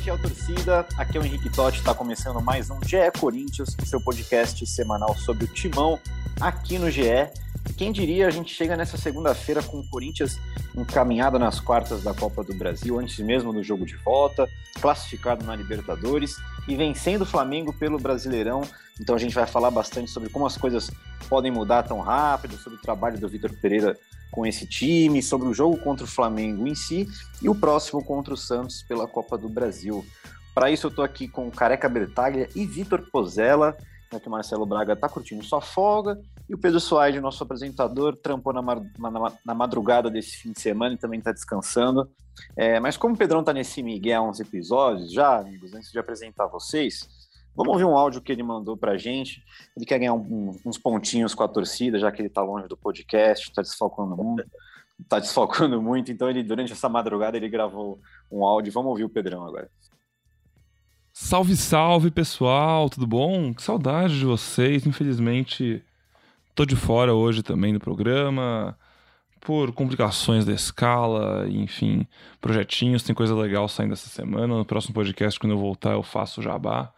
Fiel torcida. Aqui é o Henrique Totti, está começando mais um GE Corinthians, seu podcast semanal sobre o timão aqui no GE. Quem diria, a gente chega nessa segunda-feira com o Corinthians encaminhado nas quartas da Copa do Brasil, antes mesmo do jogo de volta, classificado na Libertadores e vencendo o Flamengo pelo Brasileirão. Então a gente vai falar bastante sobre como as coisas podem mudar tão rápido, sobre o trabalho do Vitor Pereira com esse time, sobre o jogo contra o Flamengo em si e o próximo contra o Santos pela Copa do Brasil. Para isso eu estou aqui com Careca Bertaglia e Vitor Pozella, já que o Marcelo Braga está curtindo sua folga, e o Pedro Soares, nosso apresentador, trampou na, na, na madrugada desse fim de semana e também está descansando. É, mas como o Pedrão está nesse Miguel há uns episódios já, amigos, antes de apresentar vocês, vamos ouvir um áudio que ele mandou para a gente. Ele quer ganhar um, uns pontinhos com a torcida, já que ele está longe do podcast, está desfalcando muito. Está desfalcando muito, então ele durante essa madrugada ele gravou um áudio. Vamos ouvir o Pedrão agora. Salve, salve pessoal, tudo bom? Que saudade de vocês. Infelizmente, tô de fora hoje também do programa, por complicações da escala, enfim, projetinhos. Tem coisa legal saindo essa semana. No próximo podcast, quando eu voltar, eu faço o jabá.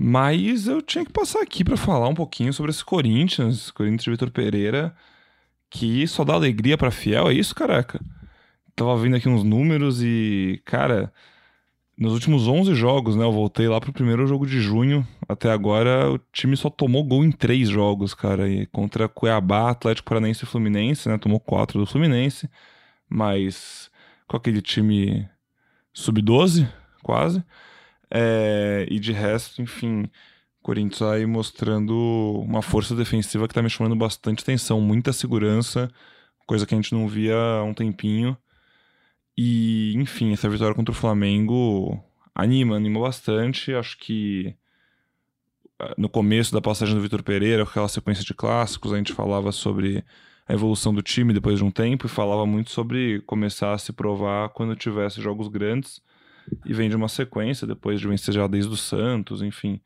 Mas eu tinha que passar aqui para falar um pouquinho sobre esse Corinthians, Corinthians de Vitor Pereira, que só dá alegria para fiel, é isso, caraca? Tava vendo aqui uns números e, cara, nos últimos 11 jogos, né? Eu voltei lá pro primeiro jogo de junho. Até agora, o time só tomou gol em três jogos, cara. E contra Cuiabá, Atlético Paranaense e Fluminense, né? Tomou quatro do Fluminense. Mas com aquele time sub-12, quase. É, e de resto, enfim, Corinthians aí mostrando uma força defensiva que tá me chamando bastante atenção. Muita segurança, coisa que a gente não via há um tempinho. E, enfim, essa vitória contra o Flamengo anima, anima bastante. Acho que ah, no começo da passagem do Vitor Pereira, aquela sequência de clássicos, a gente falava sobre a evolução do time depois de um tempo e falava muito sobre começar a se provar quando tivesse jogos grandes. E vem de uma sequência, depois de vencer já desde o Santos, enfim.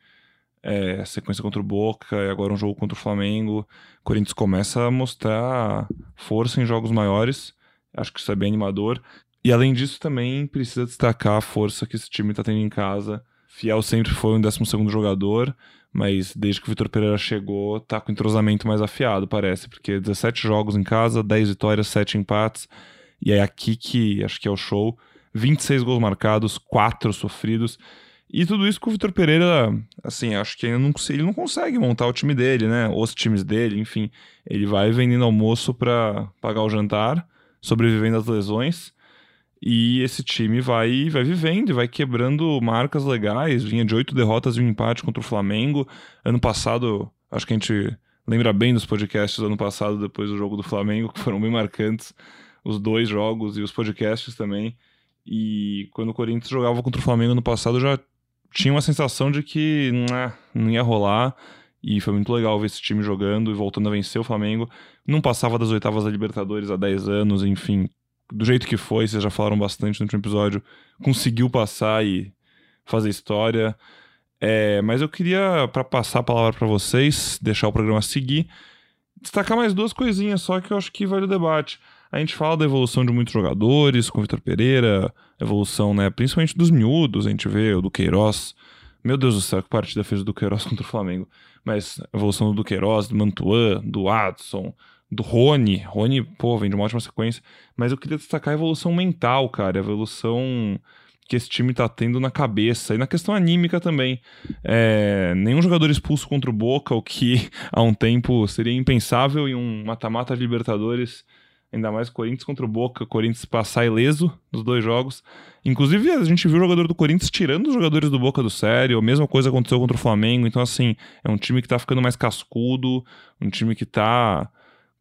É, sequência contra o Boca e agora um jogo contra o Flamengo. O Corinthians começa a mostrar força em jogos maiores. Acho que isso é bem animador. E além disso, também precisa destacar a força que esse time está tendo em casa. Fiel sempre foi um 12 jogador, mas desde que o Vitor Pereira chegou, tá com entrosamento mais afiado, parece, porque 17 jogos em casa, 10 vitórias, 7 empates. E é aqui que acho que é o show. 26 gols marcados, 4 sofridos. E tudo isso com o Vitor Pereira, assim, acho que não, ele não consegue montar o time dele, né? Os times dele, enfim. Ele vai vendendo almoço para pagar o jantar, sobrevivendo às lesões. E esse time vai, vai vivendo e vai quebrando marcas legais. Vinha de oito derrotas e um empate contra o Flamengo. Ano passado, acho que a gente lembra bem dos podcasts do ano passado, depois do jogo do Flamengo, que foram bem marcantes. Os dois jogos e os podcasts também. E quando o Corinthians jogava contra o Flamengo no passado, já tinha uma sensação de que né, não ia rolar. E foi muito legal ver esse time jogando e voltando a vencer o Flamengo. Não passava das oitavas da Libertadores há 10 anos, enfim, do jeito que foi, vocês já falaram bastante no último episódio, conseguiu passar e fazer história. É, mas eu queria, para passar a palavra para vocês, deixar o programa seguir, destacar mais duas coisinhas só que eu acho que vale o debate. A gente fala da evolução de muitos jogadores, com o Vitor Pereira, evolução, né, principalmente dos miúdos, a gente vê o do Queiroz. Meu Deus do céu, que partida fez o do Queiroz contra o Flamengo. Mas evolução do Duqueiroz, do Mantuan, do Adson, do Rony. Rony, pô, vem de uma ótima sequência. Mas eu queria destacar a evolução mental, cara. A evolução que esse time tá tendo na cabeça. E na questão anímica também. É, nenhum jogador expulso contra o Boca, o que há um tempo seria impensável em um mata-mata de Libertadores. Ainda mais Corinthians contra o Boca, Corinthians passar ileso nos dois jogos. Inclusive, a gente viu o jogador do Corinthians tirando os jogadores do Boca do sério. A mesma coisa aconteceu contra o Flamengo. Então, assim, é um time que tá ficando mais cascudo, um time que tá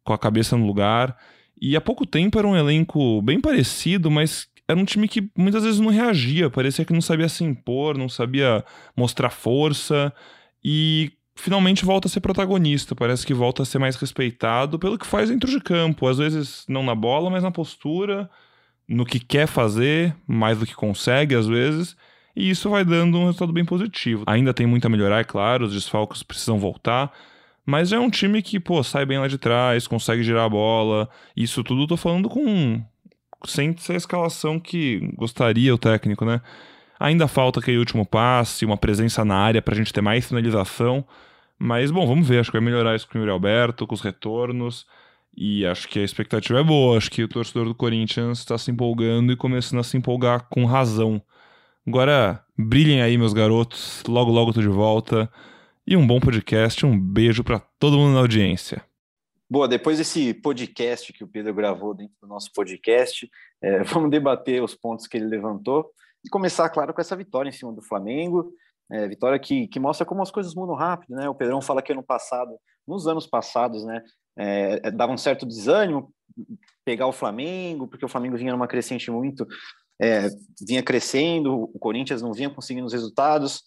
com a cabeça no lugar. E há pouco tempo era um elenco bem parecido, mas era um time que muitas vezes não reagia, parecia que não sabia se impor, não sabia mostrar força e finalmente volta a ser protagonista, parece que volta a ser mais respeitado pelo que faz dentro de campo, às vezes não na bola, mas na postura, no que quer fazer, mais do que consegue às vezes, e isso vai dando um resultado bem positivo. Ainda tem muito a melhorar, é claro, os desfalques precisam voltar, mas é um time que, pô, sai bem lá de trás, consegue girar a bola. Isso tudo eu tô falando com. Sem ser a escalação que gostaria o técnico, né? Ainda falta aquele último passe, uma presença na área para a gente ter mais finalização. Mas, bom, vamos ver. Acho que vai melhorar isso com o Yuri Alberto, com os retornos. E acho que a expectativa é boa. Acho que o torcedor do Corinthians está se empolgando e começando a se empolgar com razão. Agora, brilhem aí, meus garotos. Logo, logo tô de volta. E um bom podcast. Um beijo para todo mundo na audiência. Boa, depois desse podcast que o Pedro gravou dentro do nosso podcast, é, vamos debater os pontos que ele levantou e começar, claro, com essa vitória em cima do Flamengo. É, vitória que, que mostra como as coisas mudam rápido, né? O Pedrão fala que ano passado, nos anos passados, né, é, dava um certo desânimo pegar o Flamengo, porque o Flamengo vinha numa crescente muito, é, vinha crescendo, o Corinthians não vinha conseguindo os resultados.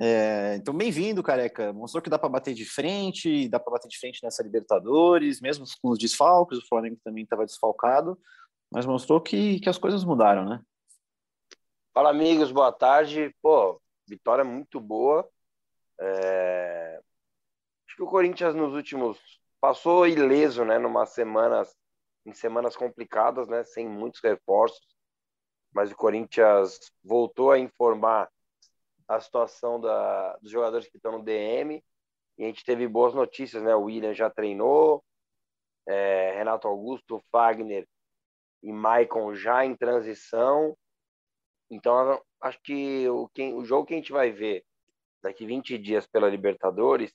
É, então, bem-vindo, careca. Mostrou que dá para bater de frente, dá para bater de frente nessa Libertadores, mesmo com os desfalques. O Flamengo também estava desfalcado, mas mostrou que, que as coisas mudaram, né? Fala, amigos, boa tarde. Pô, vitória muito boa. É... Acho que o Corinthians nos últimos passou ileso, né, numa semanas em semanas complicadas, né, sem muitos reforços, mas o Corinthians voltou a informar a situação da, dos jogadores que estão no DM e a gente teve boas notícias, né? O William já treinou, é, Renato Augusto, Fagner e Maicon já em transição. Então, acho que o, quem, o jogo que a gente vai ver daqui 20 dias pela Libertadores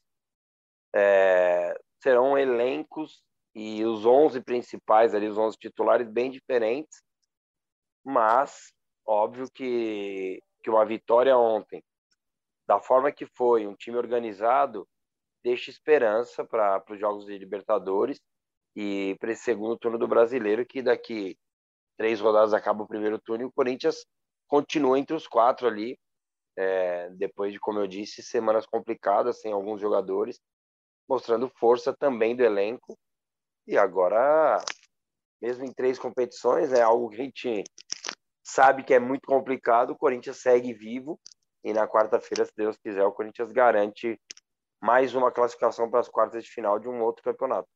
é, serão elencos e os 11 principais ali, os 11 titulares bem diferentes, mas óbvio que, que uma vitória ontem, da forma que foi, um time organizado, deixa esperança para os jogos de Libertadores e para esse segundo turno do Brasileiro, que daqui três rodadas acaba o primeiro turno e o Corinthians continua entre os quatro ali, é, depois de, como eu disse, semanas complicadas, sem alguns jogadores, mostrando força também do elenco. E agora, mesmo em três competições, é algo que a gente sabe que é muito complicado, o Corinthians segue vivo e na quarta-feira, se Deus quiser, o Corinthians garante mais uma classificação para as quartas de final de um outro campeonato.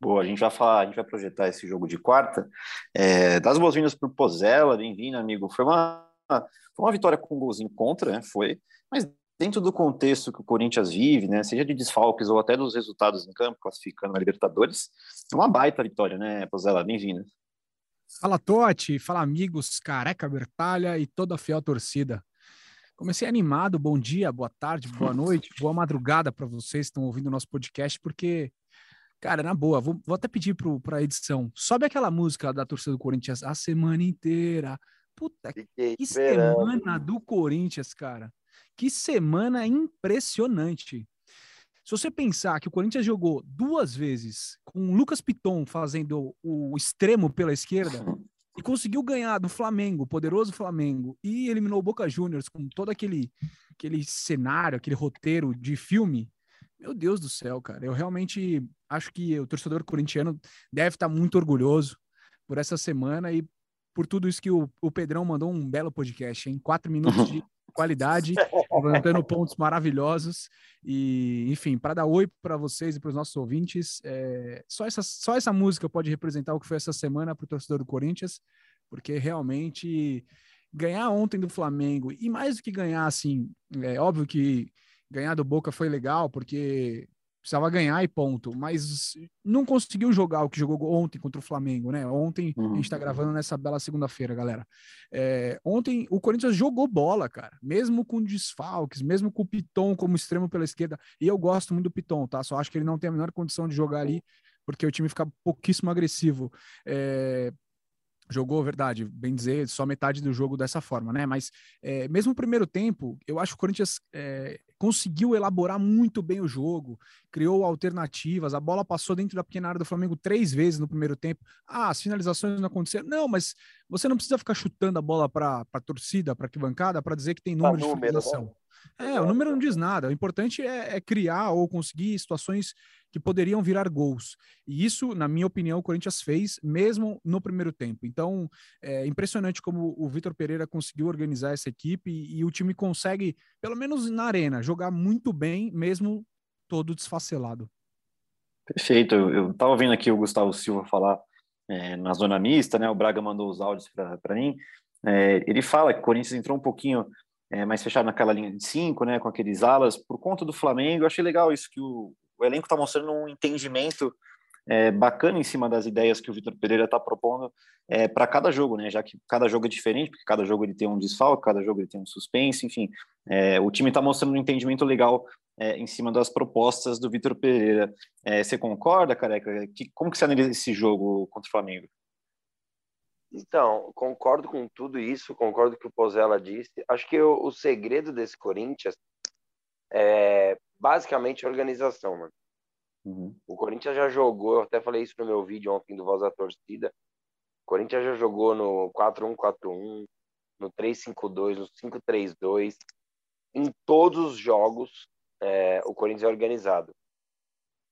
Boa, a gente vai falar, a gente vai projetar esse jogo de quarta. É, das boas-vindas para o Pozella, bem-vindo, amigo. Foi uma, foi uma vitória com um golzinho contra, né? Foi, mas dentro do contexto que o Corinthians vive, né? Seja de desfalques ou até dos resultados em campo, classificando a Libertadores, é uma baita vitória, né, Pozella? Bem-vinda. Fala, Totti, fala, amigos, careca Bertalha e toda a fiel torcida. Comecei animado, bom dia, boa tarde, boa noite, boa madrugada para vocês que estão ouvindo o nosso podcast, porque Cara, na boa, vou, vou até pedir para a edição. Sobe aquela música da torcida do Corinthians a semana inteira. Puta, Fiquei que esperando. semana do Corinthians, cara. Que semana impressionante. Se você pensar que o Corinthians jogou duas vezes com o Lucas Piton fazendo o extremo pela esquerda e conseguiu ganhar do Flamengo, poderoso Flamengo, e eliminou o Boca Juniors com todo aquele, aquele cenário, aquele roteiro de filme, meu Deus do céu, cara. Eu realmente acho que o torcedor corintiano deve estar muito orgulhoso por essa semana e por tudo isso que o, o Pedrão mandou um belo podcast, em quatro minutos de qualidade, levantando pontos maravilhosos e, enfim, para dar oi para vocês e para os nossos ouvintes, é, só essa só essa música pode representar o que foi essa semana para o torcedor do Corinthians, porque realmente ganhar ontem do Flamengo e mais do que ganhar, assim, é óbvio que ganhar do Boca foi legal, porque precisava ganhar e ponto, mas não conseguiu jogar o que jogou ontem contra o Flamengo, né? Ontem, uhum. a gente tá uhum. gravando nessa bela segunda-feira, galera. É, ontem o Corinthians jogou bola, cara, mesmo com desfalques, mesmo com o Piton como extremo pela esquerda, e eu gosto muito do Piton, tá? Só acho que ele não tem a menor condição de jogar ali, porque o time fica pouquíssimo agressivo. É, jogou, verdade, bem dizer, só metade do jogo dessa forma, né? Mas é, mesmo o primeiro tempo, eu acho que o Corinthians é, conseguiu elaborar muito bem o jogo, criou alternativas, a bola passou dentro da pequena área do Flamengo três vezes no primeiro tempo. Ah, as finalizações não aconteceram. Não, mas você não precisa ficar chutando a bola para a torcida, para a arquibancada, para dizer que tem número, número de finalização. Né? É, o número não diz nada. O importante é, é, criar ou conseguir situações que poderiam virar gols. E isso, na minha opinião, o Corinthians fez mesmo no primeiro tempo. Então, é impressionante como o Vitor Pereira conseguiu organizar essa equipe e, e, o time consegue, pelo menos na arena, jogar muito bem, mesmo todo desfacelado. Perfeito. Eu estava vendo aqui o Gustavo Silva falar é, na zona mista, né? O Braga mandou os áudios para mim. É, ele fala que o Corinthians entrou um pouquinho é, mais fechado naquela linha de cinco, né, com aqueles alas, por conta do Flamengo. Eu achei legal isso, que o, o elenco está mostrando um entendimento é, bacana em cima das ideias que o Vitor Pereira está propondo é, para cada jogo, né? Já que cada jogo é diferente, porque cada jogo ele tem um desfalque, cada jogo ele tem um suspense, enfim. É, o time está mostrando um entendimento legal é, em cima das propostas do Vitor Pereira. É, você concorda, careca? Que, como que você analisa esse jogo contra o Flamengo? Então, concordo com tudo isso, concordo com o que o Pozella disse. Acho que o, o segredo desse Corinthians é basicamente a organização, mano. Uhum. O Corinthians já jogou, eu até falei isso no meu vídeo ontem do Voz da Torcida. O Corinthians já jogou no 4-1-4-1, no 3-5-2, no 5-3-2. Em todos os jogos, é, o Corinthians é organizado.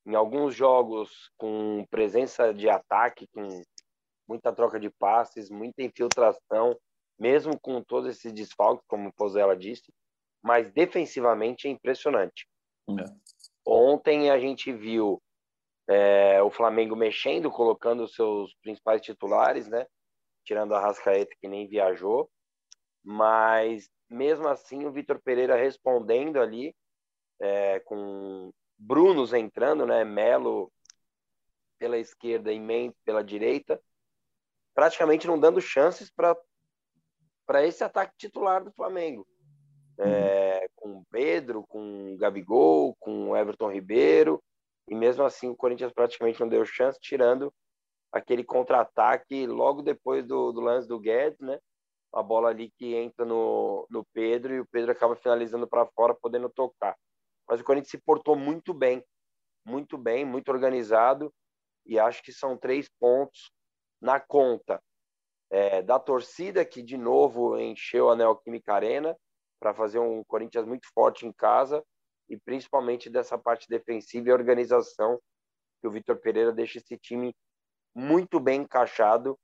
Em alguns jogos, com presença de ataque, com muita troca de passes, muita infiltração, mesmo com todos esses desfalques, como o Pozella disse, mas defensivamente é impressionante. É. Ontem a gente viu é, o Flamengo mexendo, colocando os seus principais titulares, né? Tirando a Rascaeta, que nem viajou. Mas, mesmo assim, o Vitor Pereira respondendo ali, é, com Brunos entrando, né? Melo pela esquerda e Mendes pela direita praticamente não dando chances para esse ataque titular do Flamengo. É, com Pedro, com Gabigol, com Everton Ribeiro, e mesmo assim o Corinthians praticamente não deu chance, tirando aquele contra-ataque logo depois do, do lance do Guedes, né? A bola ali que entra no, no Pedro e o Pedro acaba finalizando para fora, podendo tocar. Mas o Corinthians se portou muito bem, muito bem, muito organizado, e acho que são três pontos na conta é, da torcida, que de novo encheu a Neoquímica Arena para fazer um Corinthians muito forte em casa, e principalmente dessa parte defensiva e organização, que o Vitor Pereira deixa esse time muito bem encaixado,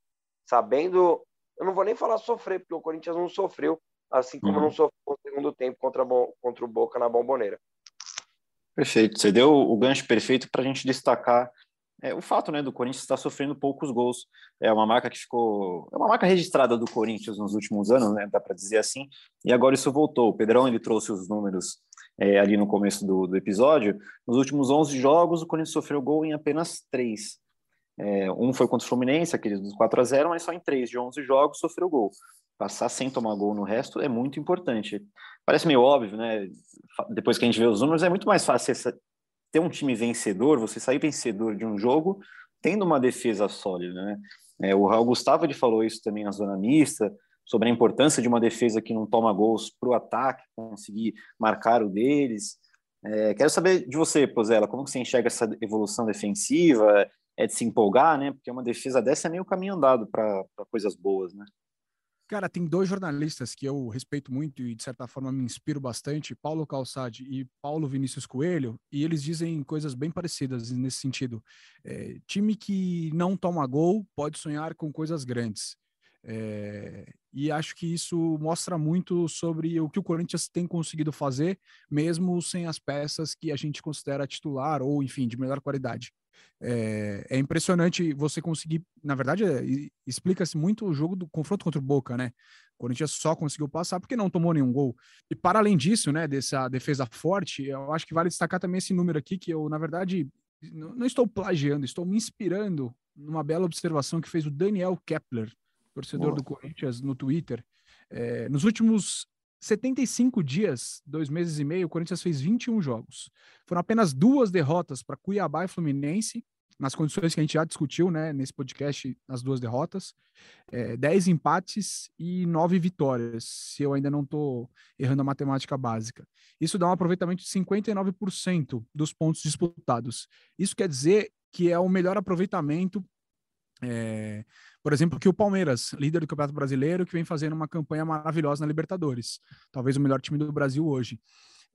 sabendo. Eu não vou nem falar sofrer, porque o Corinthians não sofreu, assim como uhum. não sofreu no segundo tempo contra, contra o Boca na Bomboneira. Perfeito. Você deu o gancho perfeito para a gente destacar é, o fato né, do Corinthians estar sofrendo poucos gols. É uma marca que ficou. É uma marca registrada do Corinthians nos últimos anos, né, dá para dizer assim, e agora isso voltou. O Pedrão ele trouxe os números é, ali no começo do, do, episódio. Nos últimos 11 jogos, o Corinthians sofreu gol em apenas três. É, um foi contra o Fluminense, aquele dos 4 a 0 mas só em três de 11 jogos sofreu gol. Passar sem tomar gol no resto é muito importante. Parece meio óbvio, né? Depois que a gente vê os números, é muito mais fácil ter um time vencedor, você sair vencedor de um jogo, tendo uma defesa sólida, né? É, o Raul Gustavo ele falou isso também na zona mista, sobre a importância de uma defesa que não toma gols para o ataque, conseguir marcar o deles. É, quero saber de você, Pozella, como você enxerga essa evolução defensiva? É de se empolgar, né? Porque uma defesa dessa é meio caminho andado para coisas boas, né? Cara, tem dois jornalistas que eu respeito muito e, de certa forma, me inspiro bastante, Paulo Calçade e Paulo Vinícius Coelho, e eles dizem coisas bem parecidas nesse sentido. É, time que não toma gol pode sonhar com coisas grandes. É, e acho que isso mostra muito sobre o que o Corinthians tem conseguido fazer, mesmo sem as peças que a gente considera titular ou, enfim, de melhor qualidade. É, é impressionante você conseguir. Na verdade, é, explica-se muito o jogo do confronto contra o Boca, né? O Corinthians só conseguiu passar porque não tomou nenhum gol. E para além disso, né, dessa defesa forte, eu acho que vale destacar também esse número aqui, que eu, na verdade, não estou plagiando, estou me inspirando numa bela observação que fez o Daniel Kepler, torcedor Boa. do Corinthians, no Twitter. É, nos últimos 75 dias, dois meses e meio, o Corinthians fez 21 jogos. Foram apenas duas derrotas para Cuiabá e Fluminense, nas condições que a gente já discutiu né, nesse podcast, as duas derrotas. É, 10 empates e 9 vitórias, se eu ainda não estou errando a matemática básica. Isso dá um aproveitamento de 59% dos pontos disputados. Isso quer dizer que é o melhor aproveitamento é, por exemplo, que o Palmeiras, líder do Campeonato Brasileiro, que vem fazendo uma campanha maravilhosa na Libertadores, talvez o melhor time do Brasil hoje.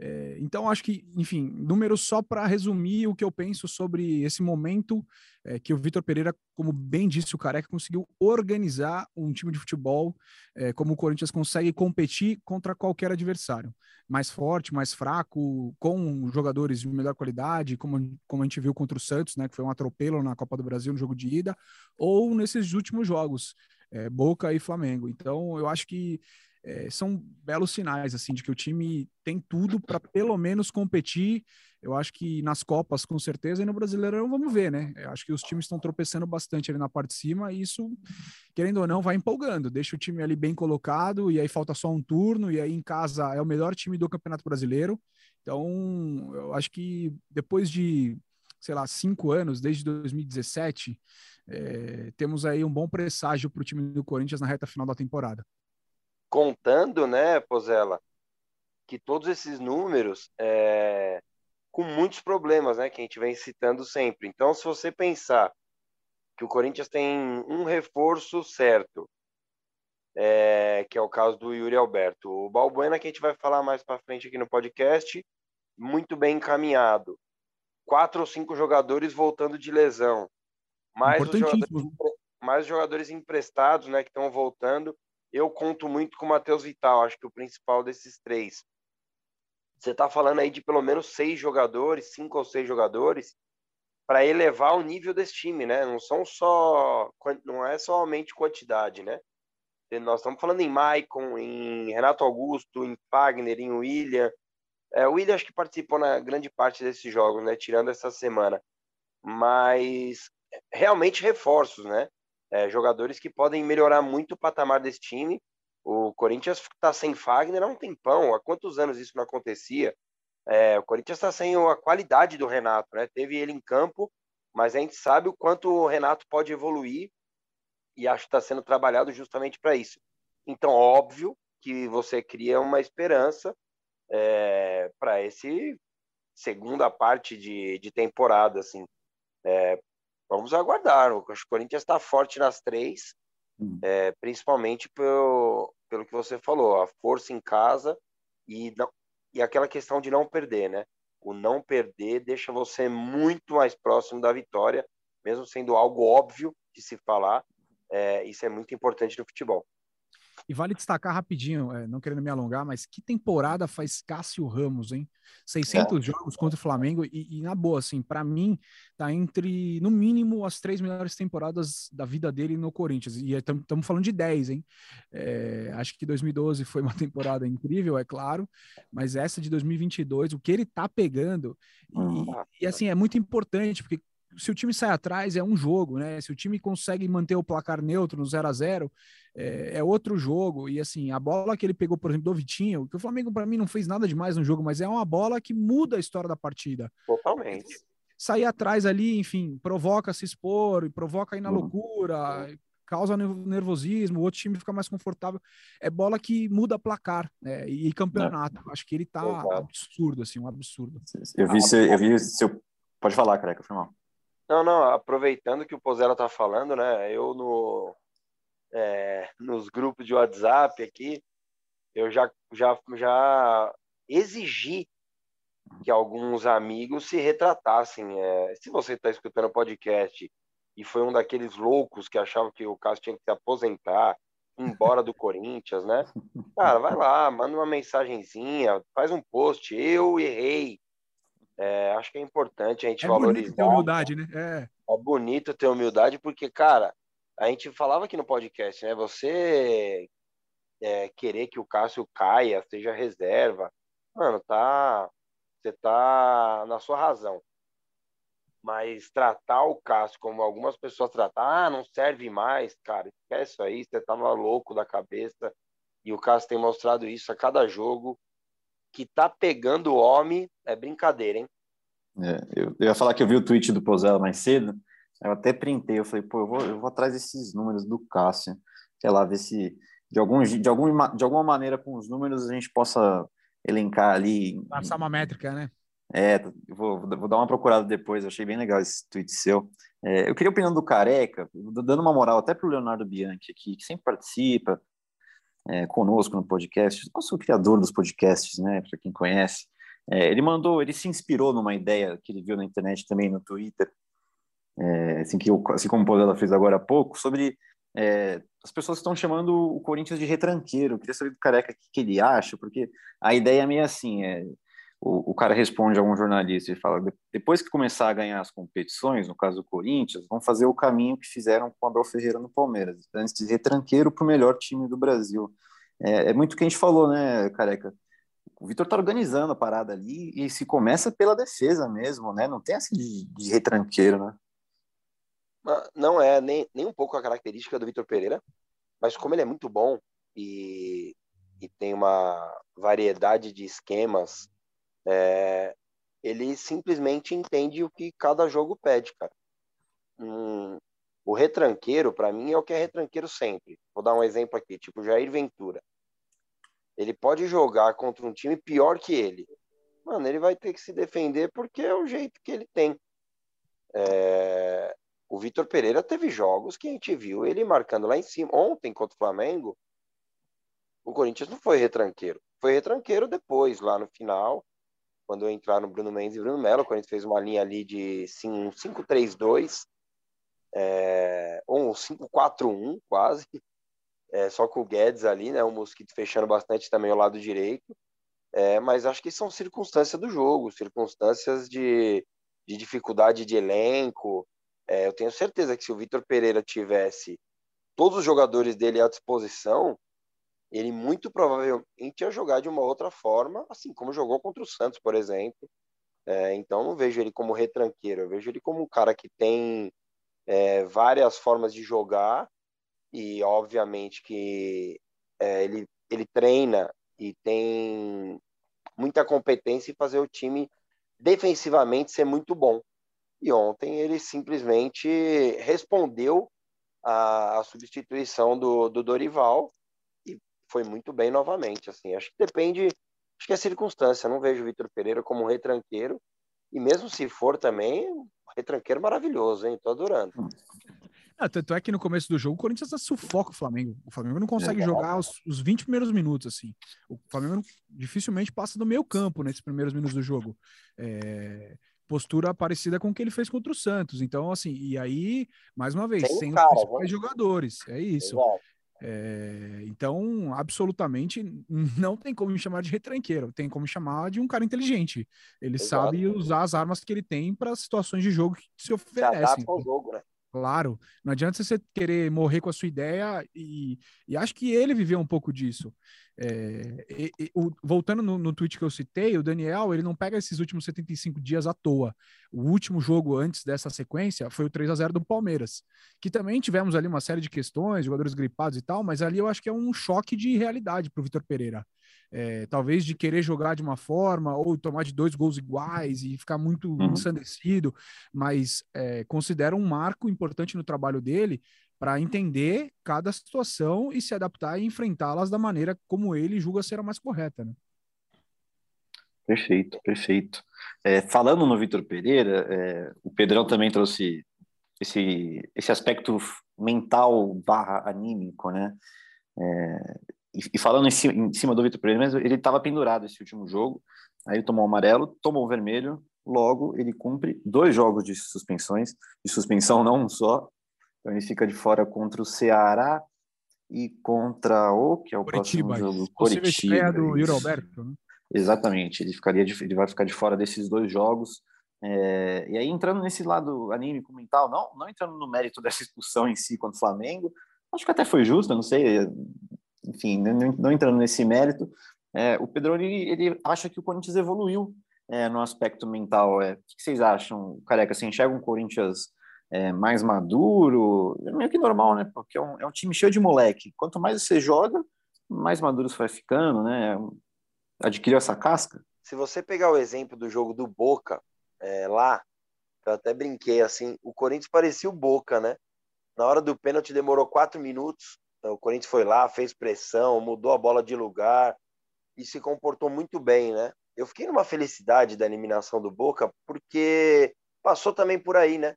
É, então, acho que, enfim, números só para resumir o que eu penso sobre esse momento é, que o Vitor Pereira, como bem disse o Careca, conseguiu organizar um time de futebol é, como o Corinthians consegue competir contra qualquer adversário. Mais forte, mais fraco, com jogadores de melhor qualidade, como, como a gente viu contra o Santos, né, que foi um atropelo na Copa do Brasil no jogo de ida, ou nesses últimos jogos. é, Boca e Flamengo. Então, eu acho que é, são belos sinais assim de que o time tem tudo para pelo menos competir. Eu acho que nas Copas, com certeza, e no Brasileirão vamos ver, né? Eu acho que os times estão tropeçando bastante ali na parte de cima, e isso, querendo ou não, vai empolgando. Deixa o time ali bem colocado, e aí falta só um turno, e aí em casa é o melhor time do Campeonato Brasileiro. Então, eu acho que depois de, sei lá, cinco anos, desde 2017, é, temos aí um bom presságio para o time do Corinthians na reta final da temporada contando, né, Pozella, que todos esses números é, com muitos problemas, né, que a gente vem citando sempre. Então, se você pensar que o Corinthians tem um reforço certo, é, que é o caso do Yuri Alberto. O Balbuena, que a gente vai falar mais para frente aqui no podcast, muito bem encaminhado. Quatro ou cinco jogadores voltando de lesão. Mais os jogadores, mais jogadores emprestados, né, que estão voltando eu conto muito com o Matheus Vital, acho que o principal desses três. Você está falando aí de pelo menos seis jogadores, cinco ou seis jogadores, para elevar o nível desse time, né? Não são só, não é somente quantidade, né? Nós estamos falando em Maicon, em Renato Augusto, em Fagner, em William. É, o William acho que participou na grande parte desses jogos, né? Tirando essa semana. Mas realmente reforços, né? É, jogadores que podem melhorar muito o patamar desse time. O Corinthians está sem Fagner há um tempão. Há quantos anos isso não acontecia? É, o Corinthians está sem a qualidade do Renato, né? Teve ele em campo, mas a gente sabe o quanto o Renato pode evoluir e acho que está sendo trabalhado justamente para isso. Então, óbvio que você cria uma esperança é, para esse segunda parte de, de temporada, assim. É, vamos aguardar. O Corinthians está forte nas três, hum. é, principalmente pelo, pelo que você falou, a força em casa e, não, e aquela questão de não perder, né? O não perder deixa você muito mais próximo da vitória, mesmo sendo algo óbvio de se falar. É, isso é muito importante no futebol. E vale destacar rapidinho, é, não querendo me alongar, mas que temporada faz Cássio Ramos, hein? 600 é. jogos contra o Flamengo e, e na boa, assim, para mim, tá entre, no mínimo, as três melhores temporadas da vida dele no Corinthians. E estamos é, falando de 10, hein? É, acho que 2012 foi uma temporada incrível, é claro, mas essa de 2022, o que ele tá pegando, e, ah. e assim, é muito importante, porque se o time sai atrás é um jogo, né? Se o time consegue manter o placar neutro no 0 a 0 é, é, outro jogo. E assim, a bola que ele pegou, por exemplo, do Vitinho, que o Flamengo para mim não fez nada demais no jogo, mas é uma bola que muda a história da partida. Totalmente. Sair atrás ali, enfim, provoca se expor, provoca aí na uhum. loucura, causa nervosismo, o outro time fica mais confortável. É bola que muda placar né? e campeonato. É. Acho que ele tá Exato. absurdo, assim, um absurdo. Eu vi, seu, eu vi seu. Pode falar, careca, foi mal. Não, não, aproveitando que o Pozella tá falando, né? Eu no, é, nos grupos de WhatsApp aqui, eu já, já, já exigi que alguns amigos se retratassem. É, se você está escutando o podcast e foi um daqueles loucos que achavam que o Cássio tinha que se aposentar, embora do Corinthians, né? Cara, vai lá, manda uma mensagenzinha, faz um post. Eu errei, é, acho que é importante a gente é valorizar. Bonito ter humildade, né? É. é bonito ter humildade, porque, cara, a gente falava aqui no podcast, né? Você é, querer que o Cássio caia, seja reserva, mano, tá. Você tá na sua razão. Mas tratar o Cássio como algumas pessoas tratam, ah, não serve mais, cara, esquece isso aí, você tava louco da cabeça. E o Cássio tem mostrado isso a cada jogo que tá pegando o homem é brincadeira, hein? É, eu, eu, ia falar que eu vi o tweet do Pozella mais cedo, eu até printei, eu falei, pô, eu vou, eu vou atrás desses números do Cássio, sei lá, ver se de, algum, de, algum, de alguma maneira com os números a gente possa elencar ali. Passar uma métrica, né? É, vou, vou dar uma procurada depois, achei bem legal esse tweet seu. É, eu queria a opinião do Careca, dando uma moral até para o Leonardo Bianchi aqui, que sempre participa, é, conosco no podcast, nosso criador dos podcasts, né, para quem conhece. É, ele mandou, ele se inspirou numa ideia que ele viu na internet também no Twitter, é, assim, que eu, assim como o Podela fez agora há pouco, sobre é, as pessoas estão chamando o Corinthians de retranqueiro. Eu queria saber do Careca o que, que ele acha, porque a ideia é meio assim, é, o, o cara responde a um jornalista e fala: depois que começar a ganhar as competições, no caso do Corinthians, vão fazer o caminho que fizeram com o Abel Ferreira no Palmeiras, antes de retranqueiro para o melhor time do Brasil. É, é muito o que a gente falou, né, careca? O Vitor tá organizando a parada ali e se começa pela defesa mesmo, né? Não tem assim de, de retranqueiro, né? Não é nem, nem um pouco a característica do Vitor Pereira, mas como ele é muito bom e, e tem uma variedade de esquemas é, ele simplesmente entende o que cada jogo pede, cara. Hum, o retranqueiro, para mim, é o que é retranqueiro sempre. Vou dar um exemplo aqui, tipo Jair Ventura. Ele pode jogar contra um time pior que ele. Mano, ele vai ter que se defender porque é o jeito que ele tem. É... O Vitor Pereira teve jogos que a gente viu ele marcando lá em cima. Ontem contra o Flamengo, o Corinthians não foi retranqueiro. Foi retranqueiro depois, lá no final, quando entraram Bruno Mendes e Bruno Melo, quando a gente fez uma linha ali de 5-3-2, é, ou um 5-4-1 quase, é, só com o Guedes ali, né, o Mosquito fechando bastante também ao lado direito, é, mas acho que são circunstâncias do jogo, circunstâncias de, de dificuldade de elenco. É, eu tenho certeza que se o Vitor Pereira tivesse todos os jogadores dele à disposição, ele muito provavelmente ia jogar de uma outra forma, assim como jogou contra o Santos, por exemplo. É, então, não vejo ele como retranqueiro, eu vejo ele como um cara que tem é, várias formas de jogar e, obviamente, que é, ele, ele treina e tem muita competência em fazer o time defensivamente ser muito bom. E ontem ele simplesmente respondeu à, substituição do, do Dorival foi muito bem novamente. Assim, acho que depende, acho que é circunstância. não vejo o Vitor Pereira como um retranqueiro e mesmo se for também, um retranqueiro maravilhoso, hein? Tô adorando. Ah, tanto é que no começo do jogo o Corinthians sufoca o Flamengo. O Flamengo não consegue é, jogar os, os 20 primeiros minutos, assim. O Flamengo dificilmente passa do meio campo nesses primeiros minutos do jogo. É, postura parecida com o que ele fez contra o Santos. Então, assim, e aí, mais uma vez, sem, sem os principais né? jogadores. É isso. Exato. É, então, absolutamente não tem como me chamar de retranqueiro, tem como me chamar de um cara inteligente. Ele Exato. sabe usar as armas que ele tem para situações de jogo que se oferecem. Se adapta ao jogo, né? Claro, não adianta você querer morrer com a sua ideia e, e acho que ele viveu um pouco disso. É, e, e, o, voltando no, no tweet que eu citei, o Daniel ele não pega esses últimos 75 dias à toa. O último jogo antes dessa sequência foi o 3 a 0 do Palmeiras, que também tivemos ali uma série de questões, jogadores gripados e tal, mas ali eu acho que é um choque de realidade para o Vitor Pereira é, talvez de querer jogar de uma forma ou tomar de dois gols iguais e ficar muito uhum. ensandecido, mas é, considera um marco importante no trabalho dele para entender cada situação e se adaptar e enfrentá-las da maneira como ele julga ser a mais correta. Né? Perfeito, perfeito. É, falando no Vitor Pereira, é, o Pedrão também trouxe esse, esse aspecto mental barra anímico, né? É, e, e falando em cima, em cima do Vitor Pereira mesmo, ele estava pendurado esse último jogo, aí ele tomou o amarelo, tomou o vermelho, logo ele cumpre dois jogos de suspensões, de suspensão não um só, então ele fica de fora contra o Ceará e contra o, que é o próximo jogo, Coritiba. do Yuri Alberto, né? Exatamente, ele, ficaria de, ele vai ficar de fora desses dois jogos, é, e aí entrando nesse lado anímico mental, não, não entrando no mérito dessa expulsão em si contra o Flamengo, acho que até foi justo, não sei, enfim, não, não entrando nesse mérito, é, o Pedro ele, ele, acha que o Corinthians evoluiu é, no aspecto mental. É, o que vocês acham, Careca? Você enxerga um Corinthians é, mais maduro? É meio que normal, né? Porque é um, é um, time cheio de moleque. Quanto mais você joga, mais maduro você vai ficando, né? Adquiriu essa casca. Se você pegar o exemplo do jogo do Boca, é, lá, eu até brinquei assim, o Corinthians parecia o Boca, né? Na hora do pênalti demorou quatro minutos, o Corinthians foi lá, fez pressão, mudou a bola de lugar e se comportou muito bem, né? Eu fiquei numa felicidade da eliminação do Boca porque passou também por aí, né?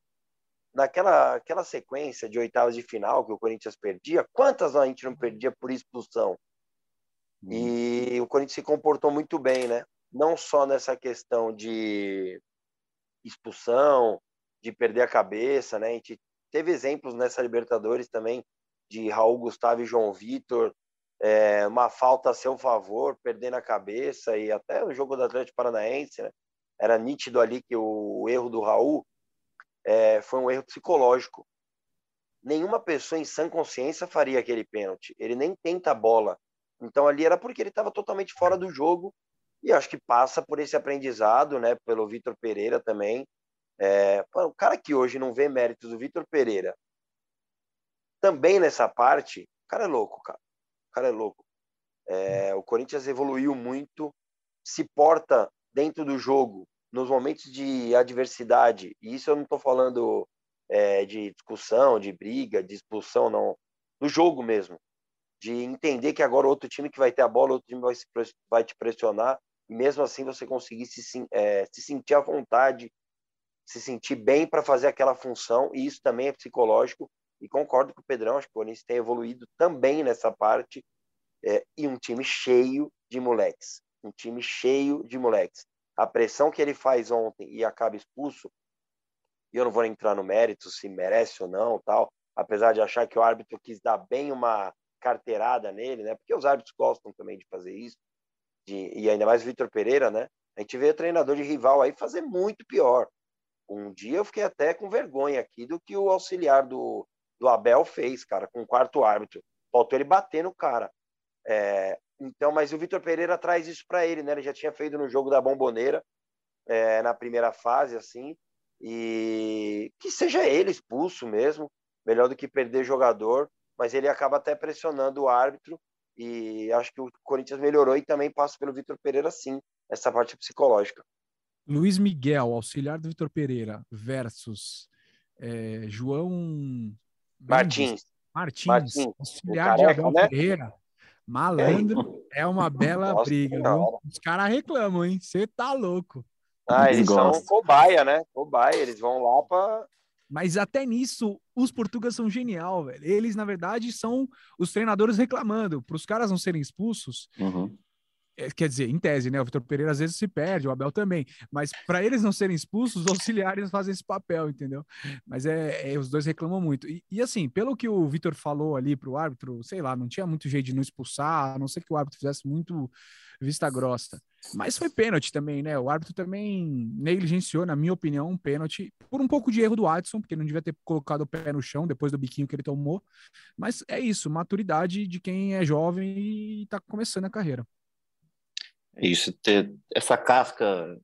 Naquela aquela sequência de oitavas de final que o Corinthians perdia, quantas a gente não perdia por expulsão? E o Corinthians se comportou muito bem, né? Não só nessa questão de expulsão, de perder a cabeça, né? A gente teve exemplos nessa Libertadores também de Raul Gustavo e João Vitor é, uma falta a seu favor, perdendo a cabeça, e até o jogo do Atlético Paranaense, né? era nítido ali que o, erro do Raul é, foi um erro psicológico. Nenhuma pessoa em sã consciência faria aquele pênalti. Ele nem tenta a bola. Então ali era porque ele estava totalmente fora do jogo. E acho que passa por esse aprendizado, né? Pelo Vitor Pereira também. É, o cara que hoje não vê méritos do Vitor Pereira também nessa parte, o cara é louco, cara. O cara é louco. É, o Corinthians evoluiu muito, se porta dentro do jogo nos momentos de adversidade, e isso eu não estou falando é, de discussão, de briga, de expulsão, não, do jogo mesmo, de entender que agora outro time que vai ter a bola, outro time vai, se, vai te pressionar, e mesmo assim você conseguir se, é, se sentir à vontade, se sentir bem para fazer aquela função, e isso também é psicológico, e concordo com o Pedrão, acho que o Corinthians tem evoluído também nessa parte, é, e um time cheio de moleques, um time cheio de moleques a pressão que ele faz ontem e acaba expulso, e eu não vou entrar no mérito se merece ou não, tal, apesar de achar que o árbitro quis dar bem uma carteirada nele, né? Porque os árbitros gostam também de fazer isso, de, e ainda mais o Vitor Pereira, né? A gente vê o treinador de rival aí fazer muito pior. Um dia eu fiquei até com vergonha aqui do que o auxiliar do, do Abel fez, cara, com o quarto árbitro. Faltou ele bater no cara. É, então, mas o Vitor Pereira traz isso para ele, né? Ele já tinha feito no jogo da Bomboneira, é, na primeira fase, assim, e que seja ele expulso mesmo, melhor do que perder jogador, mas ele acaba até pressionando o árbitro e acho que o Corinthians melhorou e também passa pelo Vitor Pereira, sim, essa parte psicológica. Luiz Miguel, auxiliar do Vitor Pereira, versus é, João Martins. Martins, Martins auxiliar de Abel né? Pereira. Malandro é uma bela Nossa, briga, viu? Os caras reclamam, hein? Você tá louco. Ah, eles, são cobaia, né? Cobaia, eles vão lá para mas até nisso, os portugueses são genial, velho. Eles, na verdade, são os treinadores reclamando. Para os caras não serem expulsos, uhum. É, quer dizer, em tese, né? O Vitor Pereira às vezes se perde, o Abel também. Mas para eles não serem expulsos, os auxiliares fazem esse papel, entendeu? Mas é, é os dois reclamam muito. E, e assim, pelo que o Vitor falou ali para o árbitro, sei lá, não tinha muito jeito de não expulsar, a não ser que o árbitro fizesse muito vista grossa. Mas foi pênalti também, né? O árbitro também negligenciou, na minha opinião, um pênalti por um pouco de erro do Adson, porque não devia ter colocado o pé no chão depois do biquinho que ele tomou. Mas é isso, maturidade de quem é jovem e está começando a carreira. É isso, ter essa casca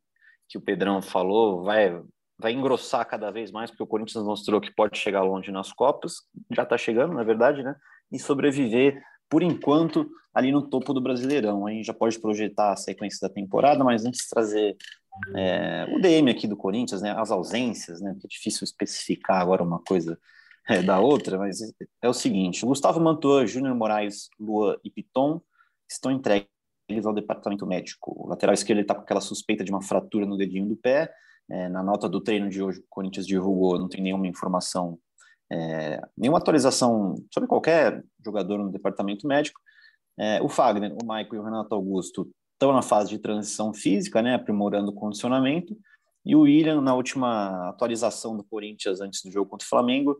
que o Pedrão falou vai, vai engrossar cada vez mais, porque o Corinthians mostrou que pode chegar longe nas Copas, já está chegando, na verdade, né? E sobreviver, por enquanto, ali no topo do Brasileirão. A gente já pode projetar a sequência da temporada, mas antes trazer é, o DM aqui do Corinthians, né? As ausências, né? Porque é difícil especificar agora uma coisa é, da outra, mas é o seguinte: Gustavo Mantua, Júnior Moraes, Lua e Piton estão entregues eles ao departamento médico. O lateral esquerdo está com aquela suspeita de uma fratura no dedinho do pé. É, na nota do treino de hoje, o Corinthians divulgou, não tem nenhuma informação, é, nenhuma atualização sobre qualquer jogador no departamento médico. É, o Fagner, o Michael e o Renato Augusto estão na fase de transição física, né, aprimorando o condicionamento. E o William, na última atualização do Corinthians antes do jogo contra o Flamengo,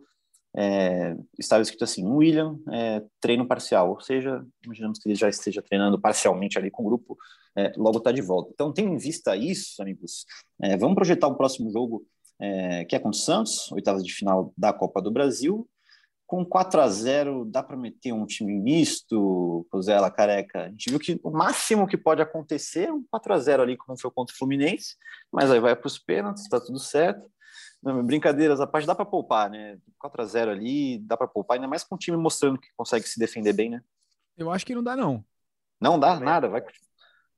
é, estava escrito assim, William, é, treino parcial, ou seja, imaginamos que ele já esteja treinando parcialmente ali com o grupo, é, logo está de volta. Então, tendo em vista isso, amigos, é, vamos projetar o próximo jogo, é, que é contra o Santos, oitavas de final da Copa do Brasil, com 4 a 0 dá para meter um time misto, Rosela, Careca? A gente viu que o máximo que pode acontecer é um 4 a 0 ali, como foi contra o Fluminense, mas aí vai para os pênaltis, está tudo certo. Não, brincadeiras, a parte dá para poupar, né? 4 a 0 ali, dá para poupar, ainda mais com o time mostrando que consegue se defender bem, né? Eu acho que não dá, não. Não dá nada, vai.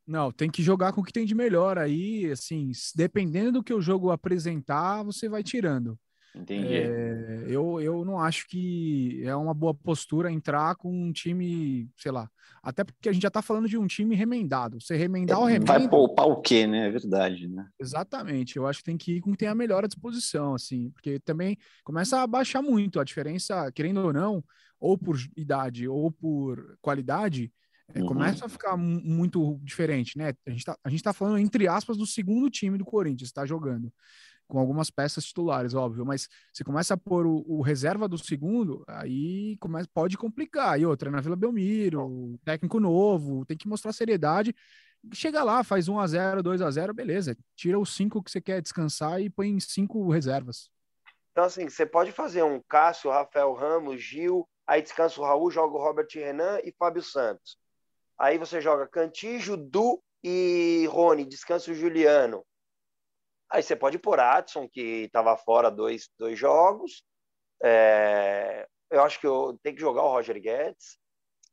Não, tem que jogar com o que tem de melhor aí, assim, dependendo do que o jogo apresentar, você vai tirando. Entendi. É, eu, eu não acho que é uma boa postura entrar com um time, sei lá. Até porque a gente já tá falando de um time remendado. Você remendar é, o remendo. Vai poupar o quê, né? É verdade, né? Exatamente. Eu acho que tem que ir com quem tem a melhor disposição, assim. Porque também começa a baixar muito a diferença, querendo ou não, ou por idade ou por qualidade. É, uhum. Começa a ficar muito diferente, né? A gente, tá, a gente tá falando, entre aspas, do segundo time do Corinthians, está jogando com algumas peças titulares, óbvio, mas você começa a pôr o, o reserva do segundo, aí começa, pode complicar. E outra, na Vila Belmiro, técnico novo, tem que mostrar seriedade. Chega lá, faz 1 a 0 2 a 0 beleza. Tira os cinco que você quer descansar e põe em cinco reservas. Então, assim, você pode fazer um Cássio, Rafael Ramos, Gil, aí descansa o Raul, joga o Robert Renan e Fábio Santos. Aí você joga Cantijo, Du e Rony, descansa o Juliano. Aí você pode pôr Adson, que estava fora dois, dois jogos. É, eu acho que eu tenho que jogar o Roger Guedes.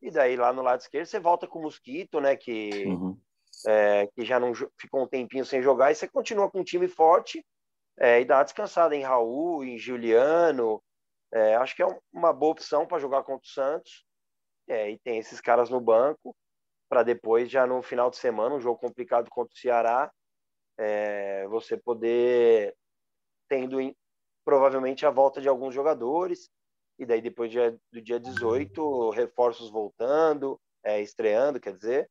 E daí lá no lado esquerdo você volta com o Mosquito, né? Que, uhum. é, que já não ficou um tempinho sem jogar. E você continua com um time forte é, e dá uma descansada em Raul, em Juliano. É, acho que é uma boa opção para jogar contra o Santos. É, e tem esses caras no banco para depois, já no final de semana, um jogo complicado contra o Ceará, é, você poder tendo provavelmente a volta de alguns jogadores e daí depois do dia 18 reforços voltando é, estreando quer dizer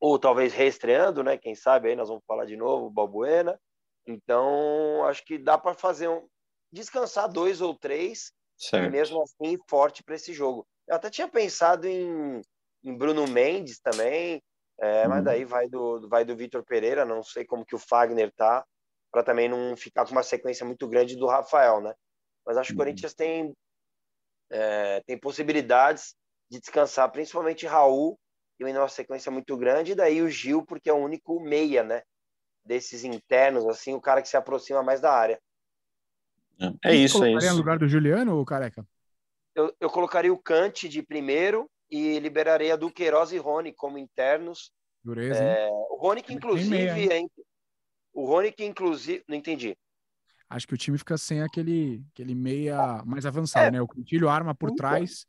ou talvez reestreando né quem sabe aí nós vamos falar de novo Balbuena então acho que dá para fazer um descansar dois ou três certo. e mesmo assim forte para esse jogo eu até tinha pensado em, em Bruno Mendes também é, uhum. Mas daí vai do, vai do Vitor Pereira, não sei como que o Fagner tá, para também não ficar com uma sequência muito grande do Rafael, né? Mas acho que o uhum. Corinthians tem, é, tem possibilidades de descansar, principalmente Raul, que vem numa sequência muito grande, e daí o Gil, porque é o único meia, né? Desses internos, assim, o cara que se aproxima mais da área. É, é isso, é isso. no lugar do Juliano ou Careca? Eu, eu colocaria o Cante de primeiro e liberaria Duqueiroz e Rony como internos. Dureza, é, o Rony que inclusive meia, é, o Rony que inclusive não entendi. Acho que o time fica sem aquele aquele meia mais avançado, é, né? O Coutinho arma por fica. trás,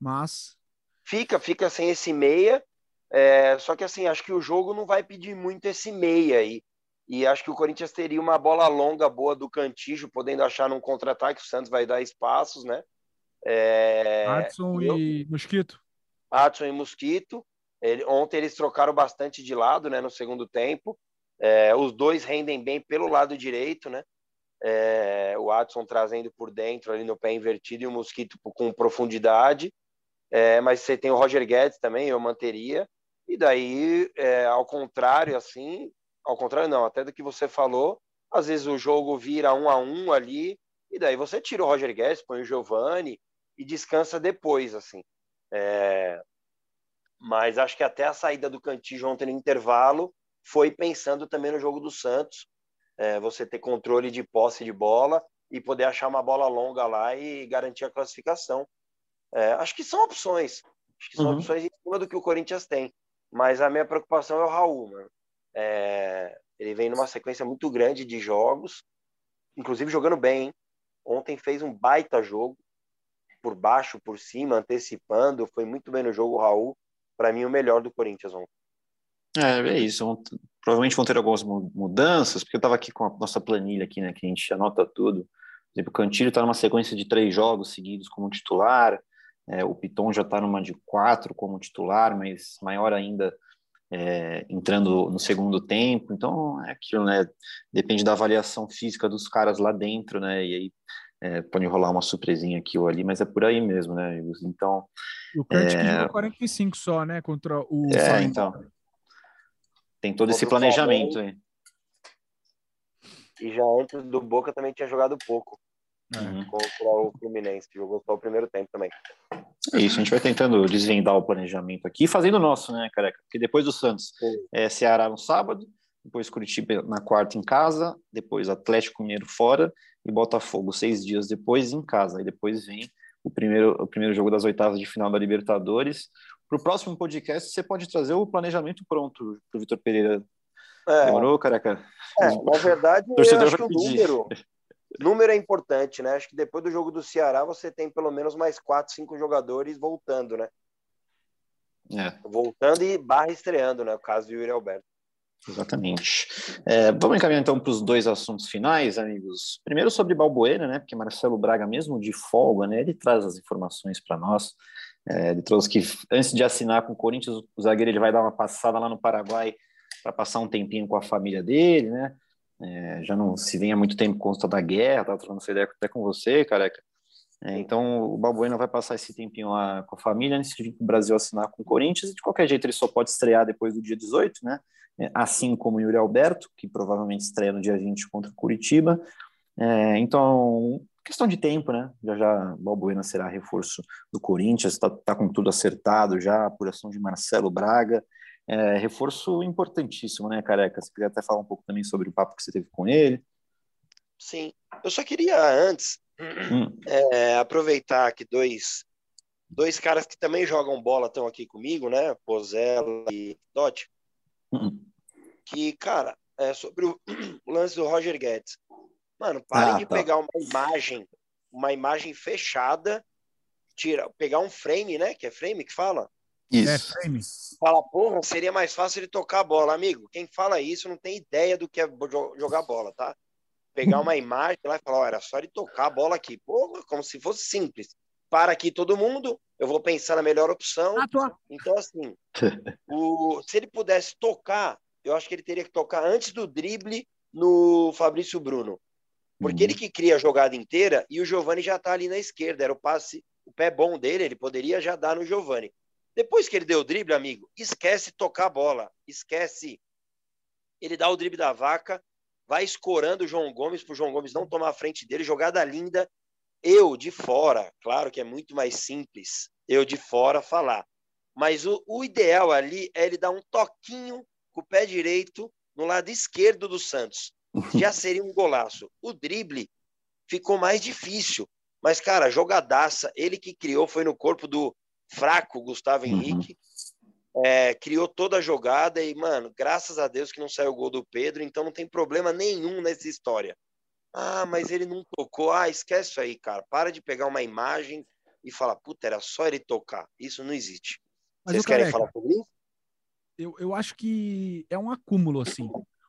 mas fica fica sem esse meia. É, só que assim, acho que o jogo não vai pedir muito esse meia aí. E acho que o Corinthians teria uma bola longa boa do Cantijo, podendo achar num contra-ataque. O Santos vai dar espaços, né? É... Adson eu... e Mosquito. Adson e Mosquito. Ele, ontem eles trocaram bastante de lado, né, no segundo tempo. É, os dois rendem bem pelo lado direito, né? É, o Adson trazendo por dentro ali no pé invertido e o Mosquito com profundidade. É, mas você tem o Roger Guedes também, eu manteria. E daí, é, ao contrário, assim, ao contrário não, até do que você falou, às vezes o jogo vira um a um ali, e daí você tira o Roger Guedes, põe o Giovani e descansa depois, assim. É, mas acho que até a saída do Cantillo ontem no intervalo foi pensando também no jogo do Santos, é, você ter controle de posse de bola e poder achar uma bola longa lá e garantir a classificação. É, acho que são opções, acho que são uhum. opções em cima do que o Corinthians tem. Mas a minha preocupação é o Raul, mano. É, ele vem numa sequência muito grande de jogos, inclusive jogando bem. Hein? Ontem fez um baita jogo, por baixo, por cima, antecipando. Foi muito bem no jogo Raul. Para mim, o melhor do Corinthians ontem. É, é isso. Provavelmente vão ter algumas mudanças, porque eu estava aqui com a nossa planilha aqui, né, que a gente anota tudo. Por exemplo, o Cantilho está numa sequência de três jogos seguidos como titular. É, o Piton já está numa de quatro como titular, mas maior ainda é, entrando no segundo tempo. Então, é aquilo, né? Depende da avaliação física dos caras lá dentro, né? E aí é, pode rolar uma surpresinha aqui ou ali, mas é por aí mesmo, né, Então. O Kurt é... 45 só, né? Contra o. É, então. Tem todo esse planejamento aí. E já antes do Boca também tinha jogado pouco. Uhum. Contra o Fluminense, jogou só o primeiro tempo também. É isso, a gente vai tentando desvendar o planejamento aqui, fazendo o nosso, né, careca? Porque depois do Santos é Ceará no sábado, depois Curitiba na quarta em casa, depois Atlético Mineiro fora e Botafogo seis dias depois em casa. E depois vem o primeiro, o primeiro jogo das oitavas de final da Libertadores. Para o próximo podcast, você pode trazer o planejamento pronto para o Vitor Pereira. É. Demorou, careca? É, na verdade, eu acho que o número, número é importante, né? Acho que depois do jogo do Ceará, você tem pelo menos mais quatro, cinco jogadores voltando, né? É. Voltando e barra estreando, né? O caso do Yuri Alberto. Exatamente. É, vamos encaminhar então para os dois assuntos finais, amigos. Primeiro sobre Balbuena, né? Porque Marcelo Braga, mesmo de folga, né? Ele traz as informações para nós. É, ele trouxe que antes de assinar com o Corinthians, o zagueiro ele vai dar uma passada lá no Paraguai para passar um tempinho com a família dele, né? É, já não se vem há muito tempo consta da guerra, tava trocando essa ideia até com você, careca. É, então o Balbuena vai passar esse tempinho lá com a família antes de vir para o Brasil assinar com o Corinthians e de qualquer jeito ele só pode estrear depois do dia 18, né? É, assim como o Yuri Alberto, que provavelmente estreia no dia 20 contra o Curitiba. É, então, questão de tempo, né? Já já Balbuena será reforço do Corinthians, está tá com tudo acertado já, apuração de Marcelo Braga. É, reforço importantíssimo, né, Careca? Você queria até falar um pouco também sobre o papo que você teve com ele. Sim, eu só queria antes hum. é, aproveitar que dois, dois caras que também jogam bola estão aqui comigo, né? Pozella e Dot. Que, cara, é sobre o lance do Roger Guedes. Mano, parem ah, de tá. pegar uma imagem, uma imagem fechada, tira, pegar um frame, né? Que é frame que fala? Isso. É frame. Fala, porra, seria mais fácil ele tocar a bola, amigo. Quem fala isso não tem ideia do que é jogar bola, tá? pegar uma imagem lá e falar, oh, era só ele tocar a bola aqui. Pô, como se fosse simples. Para aqui todo mundo, eu vou pensar na melhor opção. Ah, então, assim, o, se ele pudesse tocar, eu acho que ele teria que tocar antes do drible no Fabrício Bruno. Porque uhum. ele que cria a jogada inteira e o Giovani já tá ali na esquerda. Era o passe, o pé bom dele, ele poderia já dar no Giovani. Depois que ele deu o drible, amigo, esquece tocar a bola. Esquece. Ele dá o drible da vaca vai escorando o João Gomes para o João Gomes não tomar a frente dele, jogada linda. Eu de fora, claro que é muito mais simples eu de fora falar, mas o, o ideal ali é ele dar um toquinho com o pé direito no lado esquerdo do Santos. Já seria um golaço. O drible ficou mais difícil. Mas, cara, jogadaça, ele que criou foi no corpo do fraco Gustavo uhum. Henrique. É, criou toda a jogada e, mano, graças a Deus que não saiu o gol do Pedro, então não tem problema nenhum nessa história. Ah, mas ele não tocou. Ah, esquece isso aí, cara. Para de pegar uma imagem e falar, puta, era só ele tocar. Isso não existe. Mas Vocês querem falar sobre isso? Eu, eu acho que é um acúmulo, assim.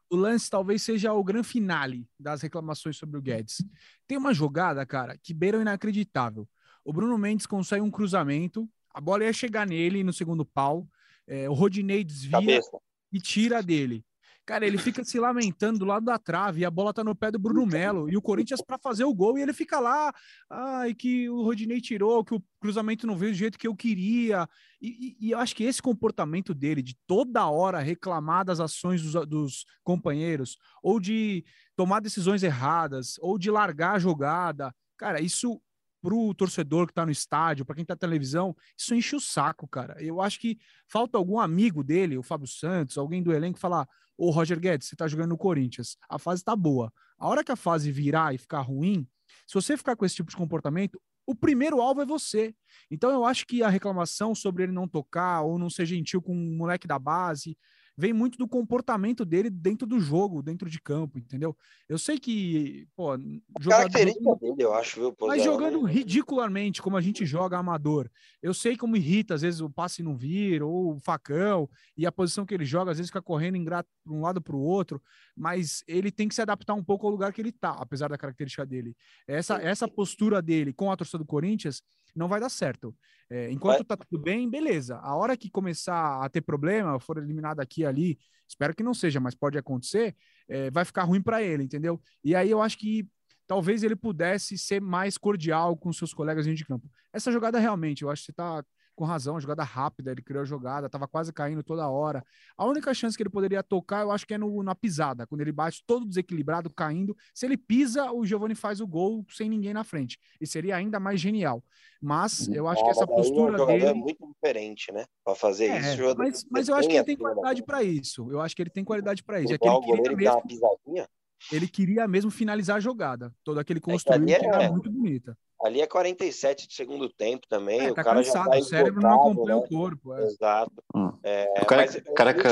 O lance talvez seja o grande finale das reclamações sobre o Guedes. Tem uma jogada, cara, que beira o inacreditável. O Bruno Mendes consegue um cruzamento, a bola ia chegar nele no segundo pau, é, o Rodinei desvia Cabeça. e tira dele. Cara, ele fica se lamentando do lado da trave e a bola tá no pé do Bruno Melo. E o Corinthians para fazer o gol e ele fica lá, ai, que o Rodinei tirou, que o cruzamento não veio do jeito que eu queria. E, e, e eu acho que esse comportamento dele, de toda hora reclamar das ações dos, dos companheiros, ou de tomar decisões erradas, ou de largar a jogada, cara, isso pro torcedor que tá no estádio, para quem tá na televisão, isso enche o saco, cara. Eu acho que falta algum amigo dele, o Fábio Santos, alguém do elenco falar: "Ô Roger Guedes, você tá jogando no Corinthians, a fase tá boa. A hora que a fase virar e ficar ruim, se você ficar com esse tipo de comportamento, o primeiro alvo é você. Então eu acho que a reclamação sobre ele não tocar ou não ser gentil com um moleque da base, vem muito do comportamento dele dentro do jogo, dentro de campo, entendeu? Eu sei que, pô, jogador... Característica dele, eu acho, viu? Mas jogando ridicularmente, como a gente joga amador. Eu sei como irrita, às vezes o passe não vir, ou o facão, e a posição que ele joga, às vezes fica correndo ingrato para um lado para o outro, mas ele tem que se adaptar um pouco ao lugar que ele tá, apesar da característica dele. Essa, essa postura dele com a torcida do Corinthians não vai dar certo. É, enquanto vai... tá tudo bem, beleza. A hora que começar a ter problema, for eliminado aqui e ali, espero que não seja, mas pode acontecer, é, vai ficar ruim para ele, entendeu? E aí eu acho que talvez ele pudesse ser mais cordial com seus colegas de campo. Essa jogada realmente, eu acho que você tá com razão, jogada rápida, ele criou a jogada, tava quase caindo toda hora. A única chance que ele poderia tocar, eu acho que é no, na pisada, quando ele bate todo desequilibrado, caindo. Se ele pisa, o Giovani faz o gol sem ninguém na frente. E seria ainda mais genial. Mas eu acho que essa postura é dele. É muito diferente, né? Para fazer é, isso. Mas, mas eu acho que ele tem qualidade para isso. Eu acho que ele tem qualidade para isso. É que ele queria mesmo. Ele queria mesmo finalizar a jogada. Todo aquele construído é que, era é... muito bonita. Ali é 47 de segundo tempo também. É, o tá cara cansado, já tá o cérebro não acompanha né? o corpo. É. Exato. Hum. É, o cara, mas, careca...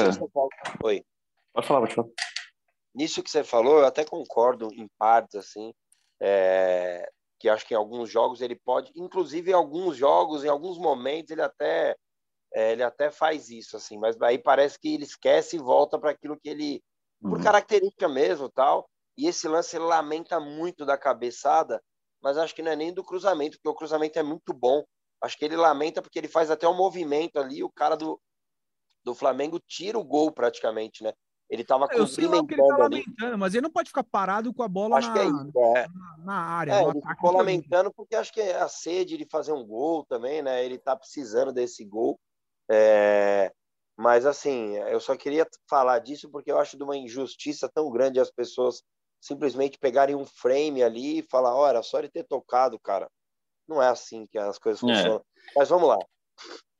Oi. Pode falar, pode falar. Nisso que você falou, eu até concordo em partes, assim, é, que acho que em alguns jogos ele pode, inclusive em alguns jogos, em alguns momentos, ele até, é, ele até faz isso, assim, mas aí parece que ele esquece e volta para aquilo que ele, por uhum. característica mesmo tal, e esse lance ele lamenta muito da cabeçada, mas acho que não é nem do cruzamento, porque o cruzamento é muito bom. Acho que ele lamenta porque ele faz até um movimento ali, o cara do, do Flamengo tira o gol praticamente, né? Ele tava Eu sei lá o que ele tá lamentando, mas ele não pode ficar parado com a bola acho na, que é isso, é. na, na área. É, ele ficou do lamentando porque acho que é a sede de fazer um gol também, né? Ele tá precisando desse gol. É, Mas assim, eu só queria falar disso porque eu acho de uma injustiça tão grande as pessoas simplesmente pegarem um frame ali e falar, olha, só ele ter tocado, cara. Não é assim que as coisas É. funcionam. Mas vamos lá.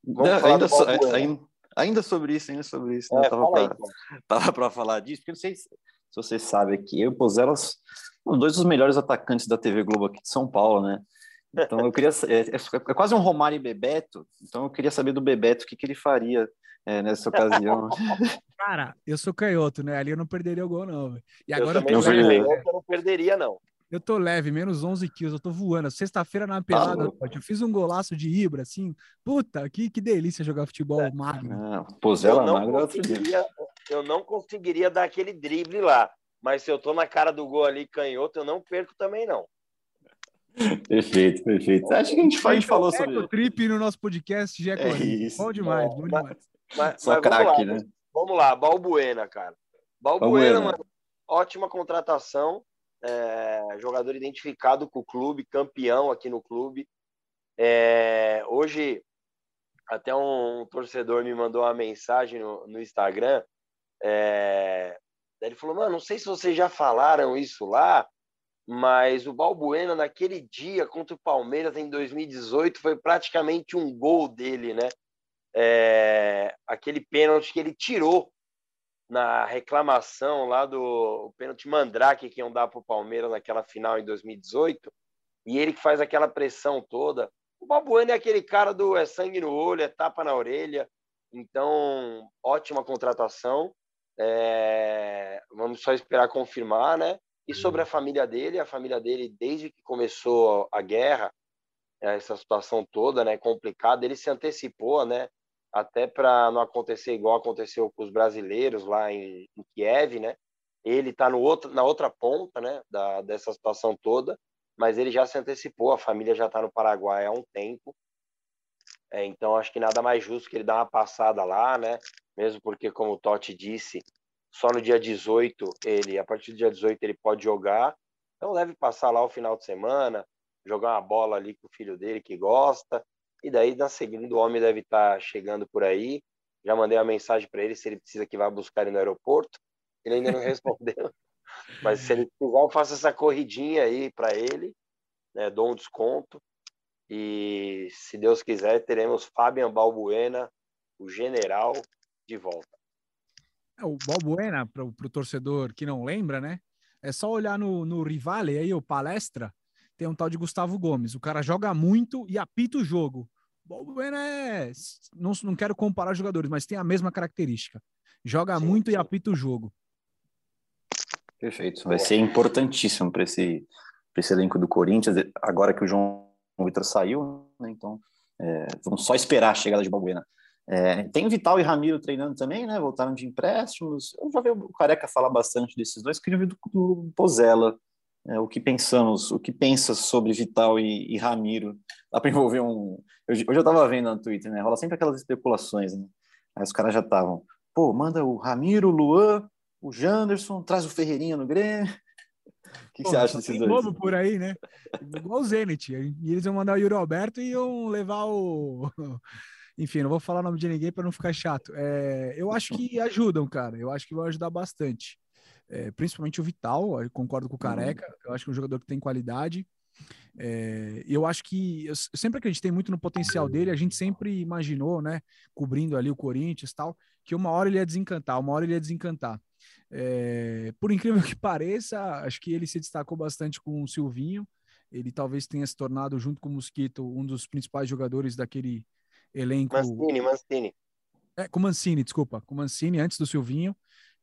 Vamos Não, ainda, so- Balbuena. ainda, ainda sobre isso, ainda sobre isso. né? É, tava pra- então. para falar disso, porque não sei se, se você sabe aqui, eu e Pozella somos dois dos melhores atacantes da TV Globo aqui de São Paulo, né? Então eu queria é, é- é quase um Romário e Bebeto, então eu queria saber do Bebeto o que, que ele faria é, nessa ocasião. Cara, eu sou canhoto, né? Ali eu não perderia o gol, não. velho. E Eu agora eu, não leve, perderia. eu não perderia, não. eu tô leve, menos 11 quilos, eu tô voando. Sexta-feira na pelada. Totti, eu fiz um golaço de Ibra, assim. Puta, que, que delícia jogar futebol É. magro. Ah, Eu Pozella não, magro é outro conseguiria, eu não conseguiria dar aquele drible lá. Mas se eu tô na cara do gol ali canhoto, eu não perco também, não. Perfeito, perfeito. Acho que a gente, a gente falou É, sobre o trip no nosso podcast já é, É isso. Bom demais, bom mas- demais. Mas, só mas vamos craque, lá, né? Vamos lá, Balbuena, cara. Balbuena, Balbuena. mano, ótima contratação. é, jogador identificado com o clube, campeão aqui no clube. É, hoje, até um, torcedor me mandou uma mensagem no, no Instagram. é, ele falou: Mano, não sei se vocês já falaram isso lá, mas o Balbuena, naquele dia contra o Palmeiras em 2018, foi praticamente um gol dele, né? É, aquele pênalti que ele tirou na reclamação lá do pênalti Mandrake que iam dar para o Palmeiras naquela final em 2018, e ele que faz aquela pressão toda. O Balbuena é aquele cara do é sangue no olho, é tapa na orelha, então ótima contratação. É, vamos só esperar confirmar, né? E sobre a família dele, a família dele, desde que começou a guerra, essa situação toda, né, complicada, ele se antecipou, né, até para não acontecer igual aconteceu com os brasileiros lá em, em Kiev, né? Ele está na outra ponta, né, da, dessa situação toda, mas ele já se antecipou, a família já está no Paraguai há um tempo. É, então acho que nada mais justo que ele dar uma passada lá, né? Mesmo porque, como o Totti disse, só no dia 18 ele, a partir do dia 18 ele pode jogar. Então deve passar lá o final de semana, jogar uma bola ali com o filho dele que gosta. E daí, na segunda, o homem deve estar chegando por aí. Já mandei uma mensagem para ele se ele precisa que vá buscar ele no aeroporto. Ele ainda não respondeu. Mas se ele quiser, eu faço essa corridinha aí para ele, né? dou um desconto. E se Deus quiser, teremos Fabian Balbuena, o general, de volta. É, o Balbuena, para o torcedor que não lembra, né? É só olhar no, no Rivale aí, o palestra, tem um tal de Gustavo Gomes. O cara joga muito e apita o jogo. Balbuena é. Não, não quero comparar jogadores, mas tem a mesma característica. Joga Sim, muito e apita o jogo. Perfeito. Vai ser importantíssimo para esse, pra esse elenco do Corinthians, agora que o João Vitor saiu, né? Então, é, vamos só esperar a chegada de Balbuena. É, tem Vital e Ramiro treinando também, né? Voltaram de empréstimos. Eu já vi o Careca falar bastante desses dois. Queria ouvir do, do Pozella. É, o que pensamos, o que pensa sobre Vital e, e Ramiro. Dá para envolver um. Hoje, hoje eu estava vendo no Twitter, né? Rola sempre aquelas especulações, né? Aí os caras já estavam. Pô, manda o Ramiro, o Luan, o Janderson, traz o Ferreirinha no Grêmio. O que, que você acha desses dois? novo por aí, né? Igual o Zenit. E eles iam mandar o Yuri Alberto e iam levar o. Enfim, não vou falar o nome de ninguém para não ficar chato. É, eu acho que ajudam, cara. Eu acho que vão ajudar bastante. É, principalmente o Vital, eu concordo com o Careca. Eu acho que é um jogador que tem qualidade. É, eu acho que eu sempre acreditei muito no potencial dele. A gente sempre imaginou, né, cobrindo ali o Corinthians e tal, que uma hora ele ia desencantar, uma hora ele ia desencantar. É, por incrível que pareça, acho que ele se destacou bastante com o Silvinho. Ele talvez tenha se tornado, junto com o Mosquito, um dos principais jogadores daquele elenco. Mancini, Mancini. É, com o Mancini, desculpa. Com o Mancini, antes do Silvinho.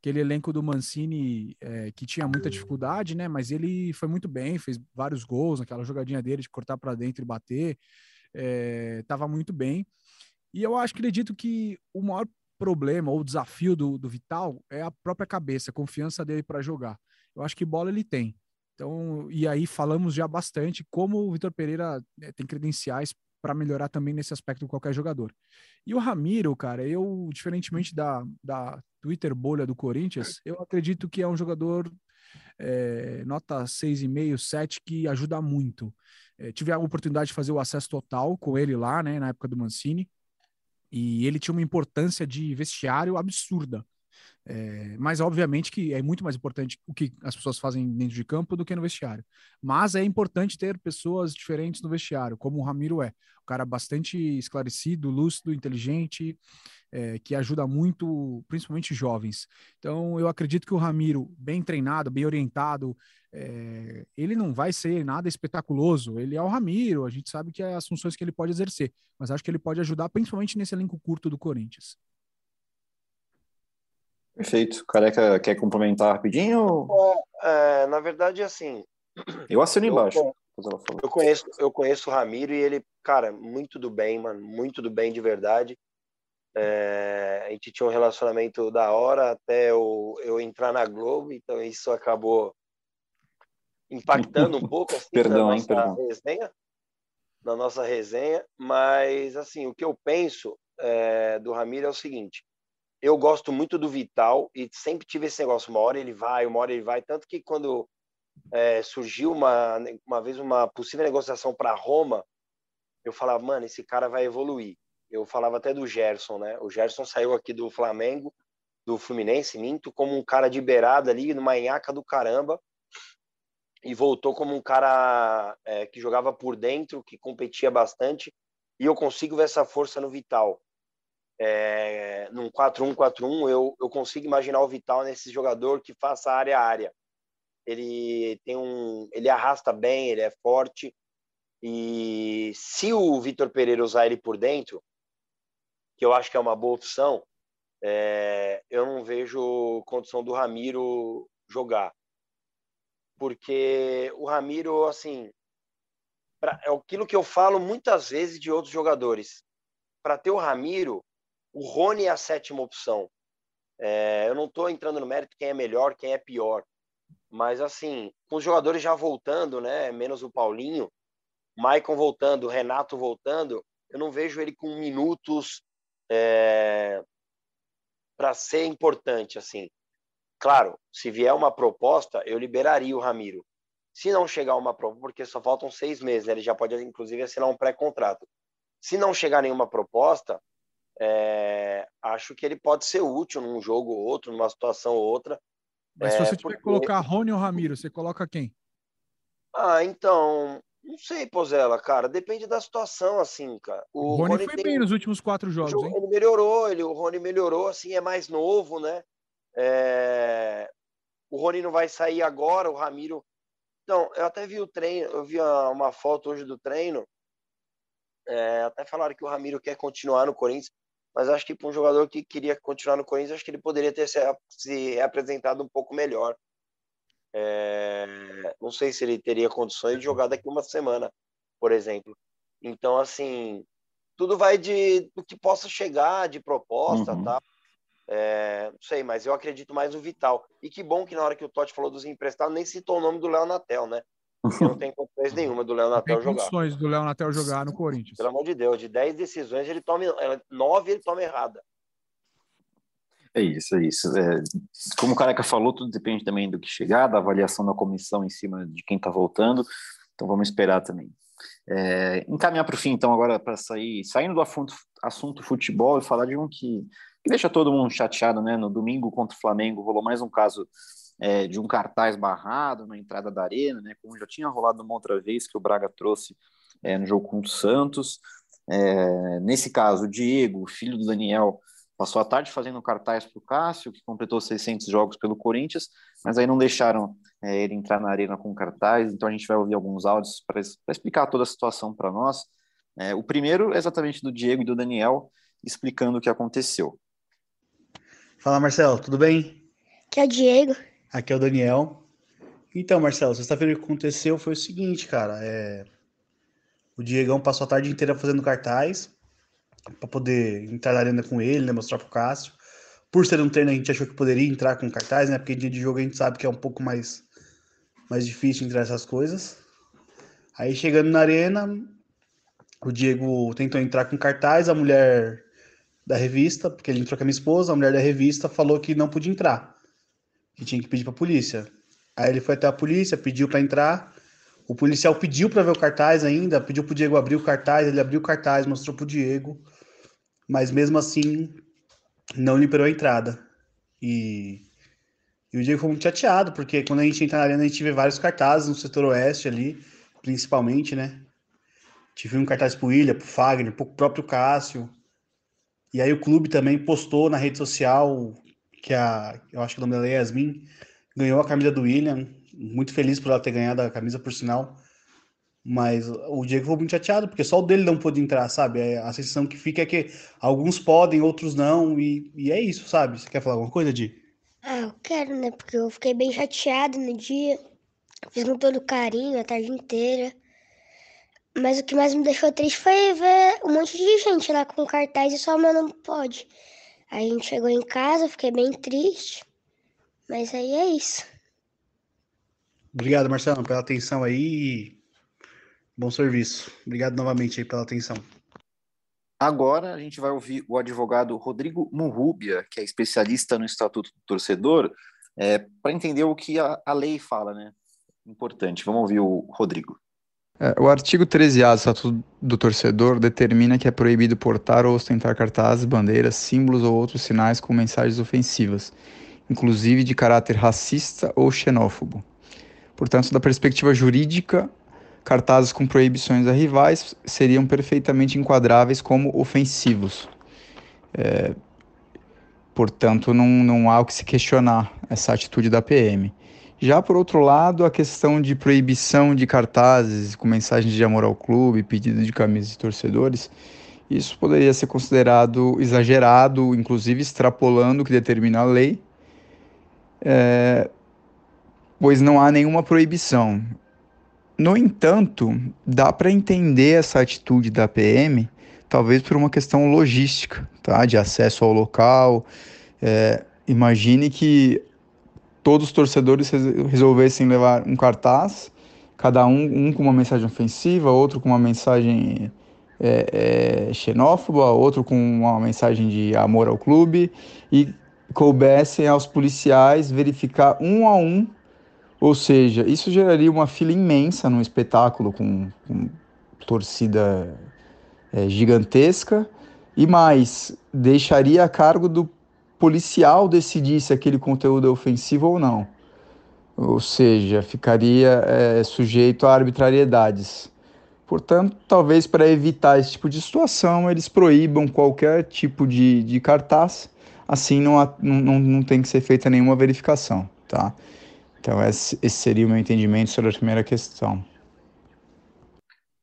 Aquele elenco do Mancini é, que tinha muita dificuldade, né? Mas ele foi muito bem, fez vários gols naquela jogadinha dele de cortar para dentro e bater. É, tava muito bem. E eu acho, acredito que o maior problema ou desafio do, do Vital é a própria cabeça, a confiança dele para jogar. Eu acho que bola ele tem. Então, e aí falamos já bastante como o Vitor Pereira né, tem credenciais para melhorar também nesse aspecto qualquer jogador. E o Ramiro, cara, eu, diferentemente da, da Twitter bolha do Corinthians, eu acredito que é um jogador é, nota 6,5, 7, que ajuda muito. É, tive a oportunidade de fazer o acesso total com ele lá, né, na época do Mancini, e ele tinha uma importância de vestiário absurda. É, mas obviamente que é muito mais importante o que as pessoas fazem dentro de campo do que no vestiário. Mas é importante ter pessoas diferentes no vestiário, como o Ramiro é. Um cara bastante esclarecido, lúcido, inteligente, é, que ajuda muito, principalmente jovens. Então eu acredito que o Ramiro, bem treinado, bem orientado, é, ele não vai ser nada espetaculoso. Ele é o Ramiro, a gente sabe que é as funções que ele pode exercer, mas acho que ele pode ajudar, principalmente nesse elenco curto do Corinthians. Perfeito. Careca quer complementar rapidinho? É, na verdade, assim. Eu assino eu, embaixo. Eu conheço, eu conheço o Ramiro e ele, cara, muito do bem, mano. Muito do bem de verdade. É, a gente tinha um relacionamento da hora até eu, eu entrar na Globo, então isso acabou impactando um pouco assim, perdão, na nossa hein, resenha. Na nossa resenha, mas assim, o que eu penso é, do Ramiro é o seguinte: eu gosto muito do Vital e sempre tive esse negócio, uma hora ele vai, uma hora ele vai, tanto que quando é, surgiu uma, uma vez uma possível negociação para Roma, eu falava, mano, esse cara vai evoluir. Eu falava até do Gerson, né? O Gerson saiu aqui do Flamengo, do Fluminense, minto, como um cara de beirada ali, numa enhaca do caramba, e voltou como um cara é, que jogava por dentro, que competia bastante, e eu consigo ver essa força no Vital é, num 4-1-4-1, eu, eu consigo imaginar o Vital nesse jogador que faça área a área. Ele tem um, ele arrasta bem, ele é forte. E se o Vitor Pereira usar ele por dentro, que eu acho que é uma boa opção, é, eu não vejo condição do Ramiro jogar. Porque o Ramiro, assim, pra, é aquilo que eu falo muitas vezes de outros jogadores. Para ter o Ramiro, o Rony é a sétima opção. É, eu não estou entrando no mérito quem é melhor, quem é pior. Mas, assim, com os jogadores já voltando, né? Menos o Paulinho, Maicon voltando, Renato voltando, eu não vejo ele com minutos é, para ser importante, assim. Claro, se vier uma proposta, eu liberaria o Ramiro. Se não chegar uma proposta, porque só faltam seis meses, né? ele já pode, inclusive, assinar um pré-contrato. Se não chegar nenhuma proposta, é, acho que ele pode ser útil num jogo ou outro, numa situação ou outra. Mas se é, você tiver que colocar Rony ou Ramiro, você coloca quem? Ah, então, não sei, Pozela, cara, depende da situação, assim, cara. O, o Rony, Rony, foi tem... bem nos últimos quatro jogos, hein? Ele melhorou, ele, o Rony melhorou, assim, é mais novo, né? É... O Rony não vai sair agora, o Ramiro... Então, eu até vi o treino, eu vi uma foto hoje do treino, é, até falaram que o Ramiro quer continuar no Corinthians mas acho que para um jogador que queria continuar no Corinthians, acho que ele poderia ter se, se apresentado um pouco melhor. É, não sei se ele teria condições de jogar daqui uma semana, por exemplo. Então, assim, tudo vai de do que possa chegar de proposta, uhum. tá? É, não sei, mas eu acredito mais no Vital. E que bom que na hora que o Totti falou dos emprestados, nem citou o nome do Léo Natel, né? Não tem condições nenhuma do Léo Natel jogar. Tem condições do Léo Natel jogar no Corinthians. Pelo amor de Deus, de 10 decisões, ele toma 9 ele toma errada. É isso, é isso. É, como o Careca falou, tudo depende também do que chegar, da avaliação da comissão em cima de quem está voltando. Então vamos esperar também. É, encaminhar para o fim, então, agora para sair, saindo do assunto, assunto futebol e falar de um que, que deixa todo mundo chateado, né? No domingo contra o Flamengo rolou mais um caso é, de um cartaz barrado na entrada da arena, né, como já tinha rolado uma outra vez que o Braga trouxe é, no jogo contra o Santos. É, nesse caso, o Diego, filho do Daniel, passou a tarde fazendo cartaz para o Cássio, que completou 600 jogos pelo Corinthians, mas aí não deixaram é, ele entrar na arena com cartaz, então a gente vai ouvir alguns áudios para explicar toda a situação para nós. É, o primeiro é exatamente do Diego e do Daniel, explicando o que aconteceu. Fala Marcelo, tudo bem? Que é o Diego. Aqui é o Daniel. Então, Marcelo, sexta-feira que aconteceu foi o seguinte, cara. É... O Diegão passou a tarde inteira fazendo cartaz para poder entrar na arena com ele, né? Mostrar pro Cássio. Por ser um treino, a gente achou que poderia entrar com cartaz, né? Porque dia de jogo a gente sabe que é um pouco mais, mais difícil entrar essas coisas. Aí chegando na arena, o Diego tentou entrar com cartaz, a mulher da revista, porque ele entrou com a minha esposa, a mulher da revista falou que não podia entrar, que tinha que pedir para a polícia. Aí ele foi até a polícia, pediu para entrar. O policial pediu para ver o cartaz ainda, pediu para o Diego abrir o cartaz, ele abriu o cartaz, mostrou para o Diego, mas mesmo assim não liberou a entrada. E, e o Diego foi muito chateado, porque quando a gente entra na arena, a gente vê vários cartazes no setor oeste ali, principalmente, né? Tive um cartaz pro William, pro Fagner, pro próprio Cássio. E aí o clube também postou na rede social que a, eu acho que o nome dela é Yasmin, ganhou a camisa do William. Muito feliz por ela ter ganhado a camisa, por sinal. Mas o Diego foi muito chateado, porque só o dele não pôde entrar, sabe? É, a sensação que fica é que alguns podem, outros não, e, e é isso, sabe? Você quer falar alguma coisa, Di? Ah, eu quero, né? Porque eu fiquei bem chateado no dia. Fiz com todo carinho a tarde inteira. Mas o que mais me deixou triste foi ver um monte de gente lá com cartaz e só o meu não pode. Aí a gente chegou em casa, fiquei bem triste. Mas aí é isso. Obrigado, Marcelo, pela atenção aí. Bom serviço. Obrigado novamente aí pela atenção. Agora a gente vai ouvir o advogado Rodrigo Murrubia, que é especialista no Estatuto do Torcedor, é, para entender o que a, a lei fala, né? Importante. Vamos ouvir o Rodrigo. É, o artigo 13A do Estatuto do Torcedor determina que é proibido portar ou ostentar cartazes, bandeiras, símbolos ou outros sinais com mensagens ofensivas, inclusive de caráter racista ou xenófobo. Portanto, da perspectiva jurídica, cartazes com proibições a rivais seriam perfeitamente enquadráveis como ofensivos. É, portanto, não, não há o que se questionar essa atitude da PM. Já por outro lado, a questão de proibição de cartazes com mensagens de amor ao clube, pedido de camisas de torcedores, isso poderia ser considerado exagerado, inclusive extrapolando o que determina a lei, é, pois não há nenhuma proibição. No entanto, dá para entender essa atitude da PM, talvez por uma questão logística, tá? de acesso ao local. É, imagine que todos os torcedores resolvessem levar um cartaz, cada um, um com uma mensagem ofensiva, outro com uma mensagem é, é, xenófoba, outro com uma mensagem de amor ao clube, e coubessem aos policiais verificar um a um, ou seja, isso geraria uma fila imensa num espetáculo com, com torcida é, gigantesca, e mais, deixaria a cargo do policial decidir se aquele conteúdo é ofensivo ou não. Ou seja, ficaria é, sujeito a arbitrariedades. Portanto, talvez para evitar esse tipo de situação, eles proíbam qualquer tipo de, de cartaz, assim não, há, não, não tem que ser feita nenhuma verificação. Tá? Então, esse, esse seria o meu entendimento sobre a primeira questão.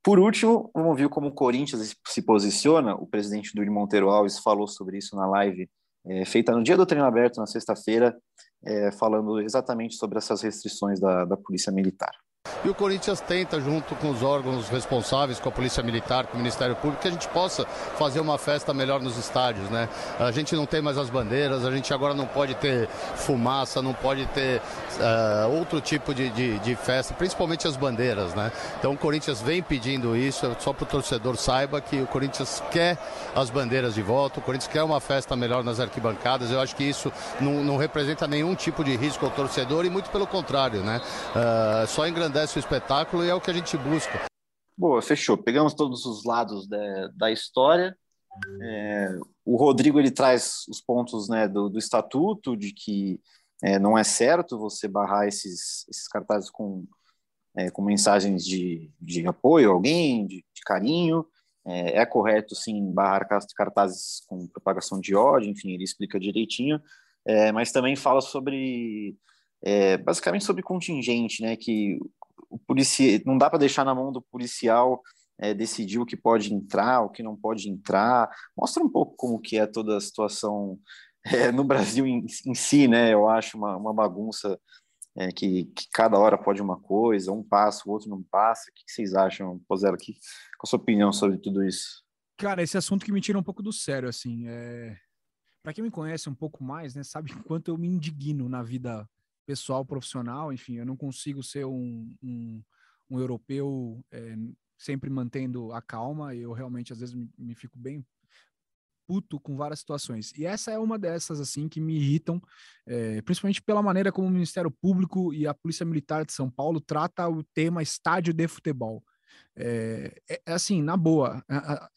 Por último, vamos ouvir como o Corinthians se posiciona. O presidente Duri Monteiro Alves falou sobre isso na live é, feita no dia do treino aberto, na sexta-feira, é, falando exatamente sobre essas restrições da, da Polícia Militar. E o Corinthians tenta, junto com os órgãos responsáveis, com a Polícia Militar, com o Ministério Público, que a gente possa fazer uma festa melhor nos estádios, né? A gente não tem mais as bandeiras, a gente agora não pode ter fumaça, não pode ter uh, outro tipo de, de, de, festa, principalmente as bandeiras, né? Então o Corinthians vem pedindo isso, só para o torcedor saiba que o Corinthians quer as bandeiras de volta, o Corinthians quer uma festa melhor nas arquibancadas. Eu acho que isso não, não representa nenhum tipo de risco ao torcedor e muito pelo contrário, né? Uh, só engrandece o espetáculo e é o que a gente busca. Boa, fechou. Pegamos todos os lados da, da história. É, o Rodrigo ele traz os pontos né, do, do estatuto de que é, não é certo você barrar esses, esses cartazes com, é, com mensagens de, de apoio a alguém, de, de carinho. É, é, correto, sim, barrar cartazes com propagação de ódio, enfim, ele explica direitinho, é, mas também fala sobre, é, basicamente sobre contingente, né, que o policia, não dá para deixar na mão do policial é, decidir o que pode entrar, o que não pode entrar. Mostra um pouco como que é toda a situação é, no Brasil em, em, si, né? Eu acho uma, uma bagunça é, que, que, cada hora pode uma coisa, um passa, o outro não passa. O que, que vocês acham, Pozella? Qual a sua opinião sobre tudo isso? Cara, esse assunto que me tira um pouco do sério, assim, é... para quem me conhece um pouco mais, né, sabe quanto eu me indigno na vida pessoal, profissional, enfim, eu não consigo ser um, um, um europeu é, sempre mantendo a calma, eu realmente às vezes me, me fico bem puto com várias situações. E essa é uma dessas, assim, que me irritam, é, principalmente pela maneira como o Ministério Público e a Polícia Militar de São Paulo trata o tema estádio de futebol. É, é, é, assim, na boa,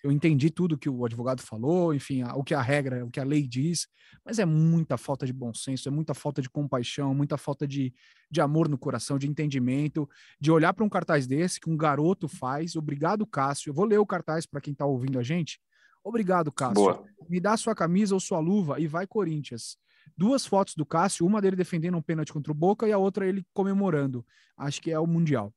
eu entendi tudo que o advogado falou, enfim, o que a regra, o que a lei diz, mas é muita falta de bom senso, é muita falta de compaixão, muita falta de, de amor no coração, de entendimento, de olhar para um cartaz desse que um garoto faz. Obrigado, Cássio. Eu vou ler o cartaz para quem está ouvindo a gente. Obrigado, Cássio. Boa. Me dá sua camisa ou sua luva e vai, Corinthians. Duas fotos do Cássio, uma dele defendendo um pênalti contra o Boca e a outra ele comemorando. Acho que é o Mundial.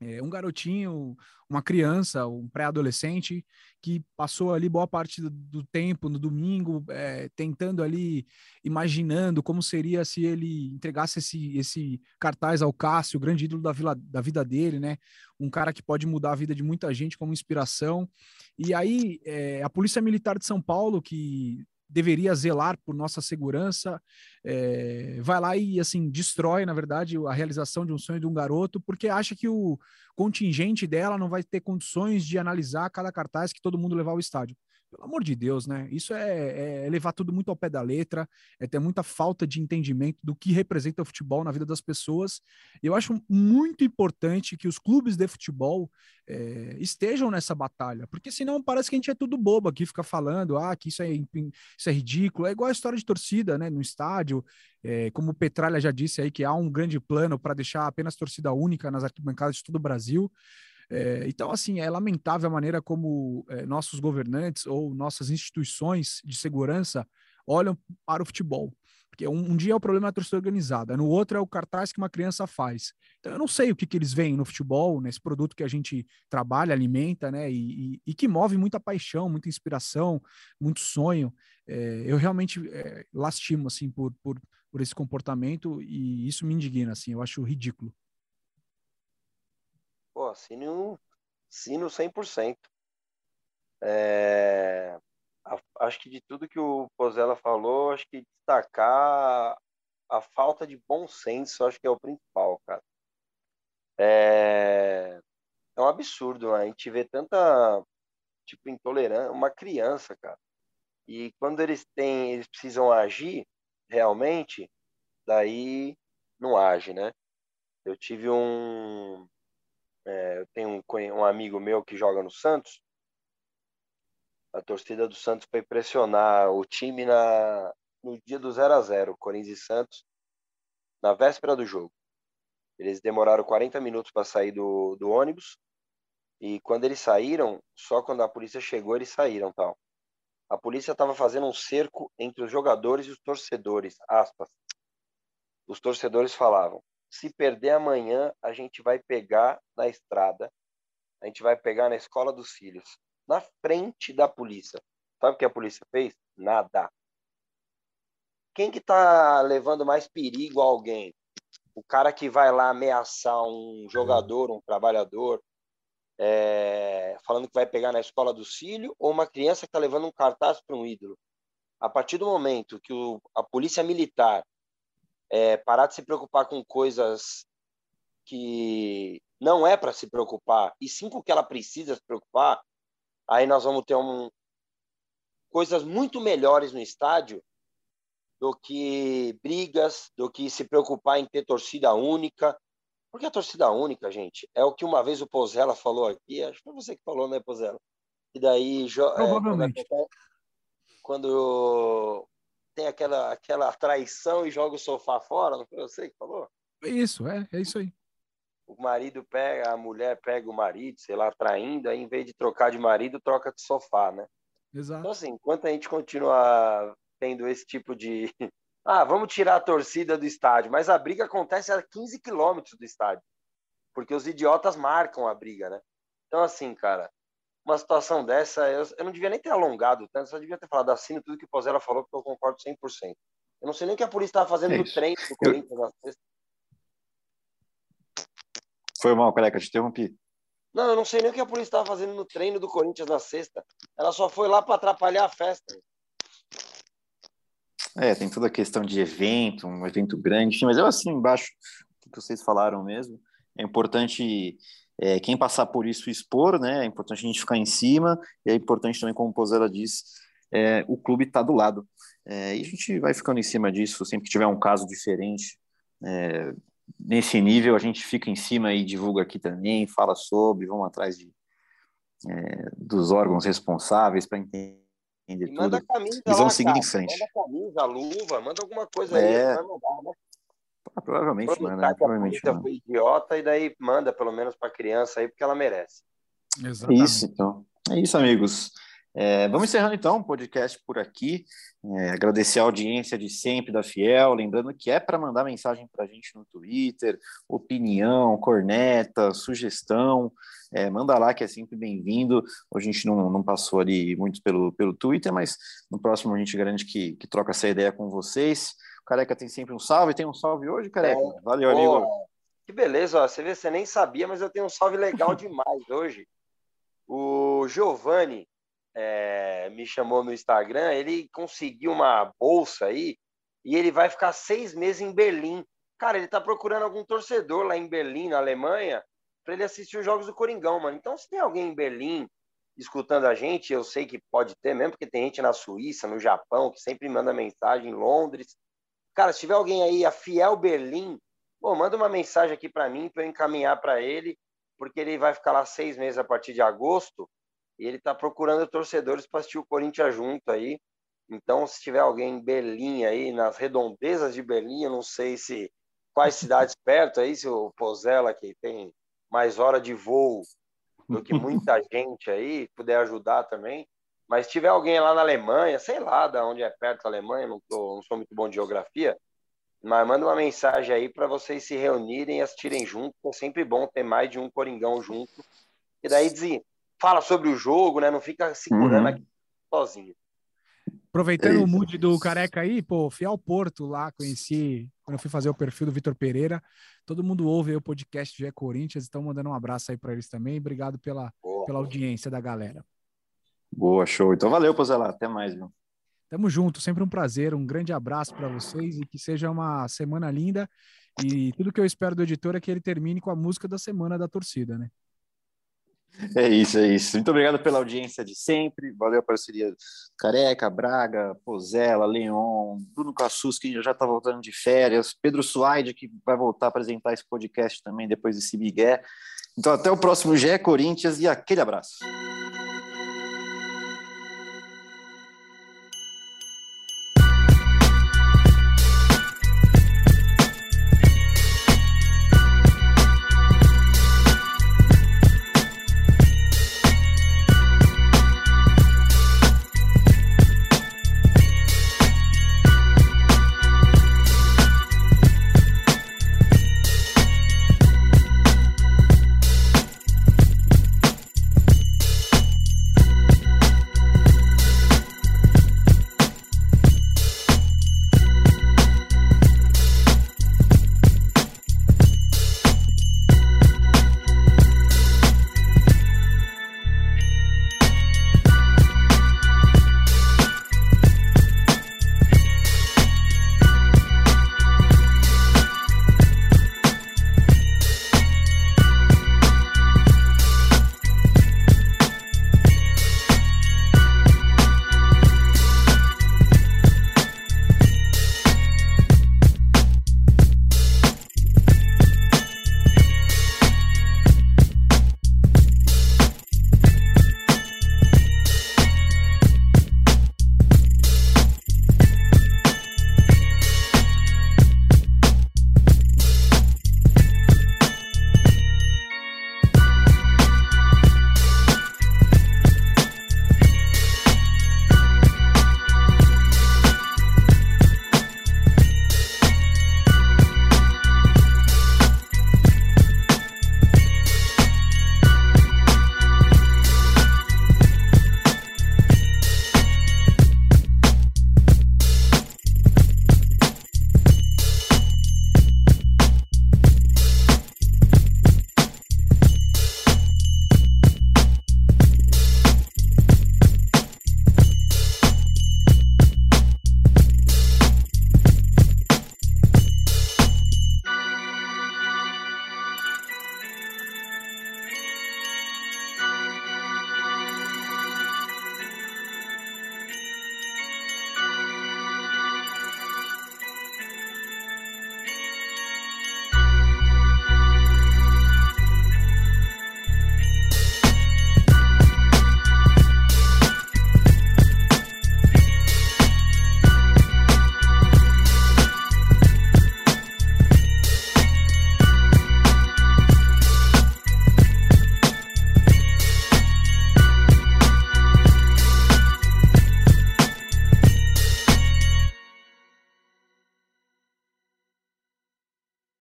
É um garotinho, uma criança, um pré-adolescente que passou ali boa parte do, do tempo no domingo é, tentando ali, imaginando como seria se ele entregasse esse, esse cartaz ao Cássio, o grande ídolo da, vila, da vida dele, né? Um cara que pode mudar a vida de muita gente como inspiração. E aí, é, a Polícia Militar de São Paulo, que deveria zelar por nossa segurança, é, vai lá e assim destrói, na verdade, a realização de um sonho de um garoto, porque acha que o contingente dela não vai ter condições de analisar cada cartaz que todo mundo levar ao estádio. Pelo amor de Deus, né? Isso é, é, levar tudo muito ao pé da letra, é ter muita falta de entendimento do que representa o futebol na vida das pessoas. Eu acho muito importante que os clubes de futebol é, estejam nessa batalha, porque senão parece que a gente é tudo bobo aqui, fica falando, ah, que isso é, isso é ridículo. É igual a história de torcida, né? No estádio, é, como o Petralha já disse aí, que há um grande plano para deixar apenas torcida única nas arquibancadas de todo o Brasil. É, então, assim, é lamentável a maneira como é, nossos governantes ou nossas instituições de segurança olham para o futebol. Porque um, um, dia é o problema da torcida organizada, no outro é o cartaz que uma criança faz. Então, eu não sei o que, que eles veem no futebol, nesse produto que a gente trabalha, alimenta, né? E, e, e que move muita paixão, muita inspiração, muito sonho. É, eu realmente é, lastimo, assim, por, por, por esse comportamento e isso me indigna, assim, eu acho ridículo. Pô, assino, assino 100%. É, acho que de tudo que o Pozella falou, acho que destacar a falta de bom senso, acho que é o principal, cara. É, é um absurdo, né? a gente vê tanta, tipo, intolerância, uma criança, cara. E quando eles têm, eles precisam agir realmente, daí não age, né? Eu tive um, é, eu tenho um, um amigo meu que joga no Santos. A torcida do Santos foi pressionar o time na, no dia do 0 a 0 Corinthians e Santos, na véspera do jogo. Eles demoraram 40 minutos para sair do, do ônibus. E quando eles saíram, só quando a polícia chegou, eles saíram tal. A polícia estava fazendo um cerco entre os jogadores e os torcedores. Aspas. Os torcedores falavam: se perder amanhã, a gente vai pegar na estrada, a gente vai pegar na escola dos filhos, na frente da polícia. Sabe o que a polícia fez? Nada. Quem que tá levando mais perigo a alguém? O cara que vai lá ameaçar um jogador, um trabalhador, é, falando que vai pegar na escola do filho, ou uma criança que está levando um cartaz para um ídolo? A partir do momento que o, a polícia militar é, parar de se preocupar com coisas que não é para se preocupar, e sim com o que ela precisa se preocupar, aí nós vamos ter um, coisas muito melhores no estádio do que brigas, do que se preocupar em ter torcida única. Porque a torcida única, gente, é o que uma vez o Pozella falou aqui, acho que foi você que falou, né, Pozella? E daí, Provavelmente. É, quando tem aquela, aquela traição e joga o sofá fora, não foi você que falou? Isso, é, é isso aí. O marido pega, a mulher pega o marido, sei lá, traindo, aí em vez de trocar de marido, troca de sofá, né? Exato. Então, assim, enquanto a gente continua tendo esse tipo de. Ah, vamos tirar a torcida do estádio, mas a briga acontece a 15 quilômetros do estádio, porque os idiotas marcam a briga, né? Então, assim, cara, uma situação dessa, eu, eu não devia nem ter alongado tanto, só devia ter falado assino tudo que o Pozella falou, porque eu concordo 100%. Eu não sei nem o que a polícia estava fazendo é no treino do Corinthians na sexta. Foi mal, careca, te interrompi. Não, eu não sei nem o que a polícia estava fazendo no treino do Corinthians na sexta. Ela só foi lá para atrapalhar a festa. É, tem toda a questão de evento, um evento grande, mas eu assim embaixo o que vocês falaram mesmo. É importante é, quem passar por isso expor, né? É importante a gente ficar em cima, e é importante também, como o Pozella disse, é, o clube está do lado. É, e a gente vai ficando em cima disso, sempre que tiver um caso diferente, é, nesse nível, a gente fica em cima e divulga aqui também, fala sobre, vamos atrás de, é, dos órgãos responsáveis para entender e tudo. Manda camisa e vão lá, seguir cara. em frente. Manda camisa, luva, manda alguma coisa É. aí. Vai mandar, né? Ah, provavelmente, Aproveitar mano. né? a Provavelmente, mano. foi idiota e daí manda pelo menos pra criança aí, porque ela merece. Exatamente. Isso, então. É isso, amigos. É, vamos encerrando então o podcast por aqui. É, agradecer a audiência de sempre da Fiel. Lembrando que é para mandar mensagem para a gente no Twitter, opinião, corneta, sugestão. É, manda lá que é sempre bem-vindo. Hoje a gente não, não passou ali muito pelo, pelo Twitter, mas no próximo a gente garante que, que troca essa ideia com vocês. Careca tem sempre um salve. Tem um salve hoje, Careca? É. Valeu, Pô, amigo. que beleza, ó. Você vê, você nem sabia, mas eu tenho um salve legal demais hoje. O Giovanni é, me chamou no Instagram, ele conseguiu uma bolsa aí e ele vai ficar seis meses em Berlim. Cara, ele tá procurando algum torcedor lá em Berlim, na Alemanha, para ele assistir os jogos do Coringão, mano. Então, se tem alguém em Berlim escutando a gente, eu sei que pode ter mesmo, porque tem gente na Suíça, no Japão, que sempre manda mensagem em Londres. Cara, se tiver alguém aí, a Fiel Berlim, pô, manda uma mensagem aqui para mim, para eu encaminhar para ele, porque ele vai ficar lá seis meses a partir de agosto e ele está procurando torcedores para assistir o Corinthians junto aí. Então, se tiver alguém em Berlim aí, nas redondezas de Berlim, eu não sei se quais cidades perto aí, se o Pozella, que tem mais hora de voo do que muita gente aí, puder ajudar também. Mas se tiver alguém lá na Alemanha, sei lá de onde é perto da Alemanha, não, tô, não sou muito bom de geografia, mas manda uma mensagem aí para vocês se reunirem e assistirem junto. É sempre bom ter mais de um Coringão junto. E daí diz, fala sobre o jogo, né? Não fica segurando Uhum. aqui sozinho. Aproveitando É o isso. mood do Careca aí, pô, fui ao Porto lá, conheci, quando eu fui fazer o perfil do Vitor Pereira, todo mundo ouve aí o podcast de é Corinthians, então mandando um abraço aí para eles também, obrigado pela, Boa. pela audiência da galera. Boa, show. Então valeu, Pozela. Até mais, viu? Tamo junto, sempre um prazer, um grande abraço para vocês e que seja uma semana linda. E tudo que eu espero do editor é que ele termine com a música da semana da torcida, né? É isso, é isso. Muito obrigado pela audiência de sempre. Valeu a parceria Careca, Braga, Pozella, Leon, Bruno Cassus, que já está voltando de férias, Pedro Suaide, que vai voltar a apresentar esse podcast também depois desse Bigué. Então, até o próximo GE Corinthians e aquele abraço.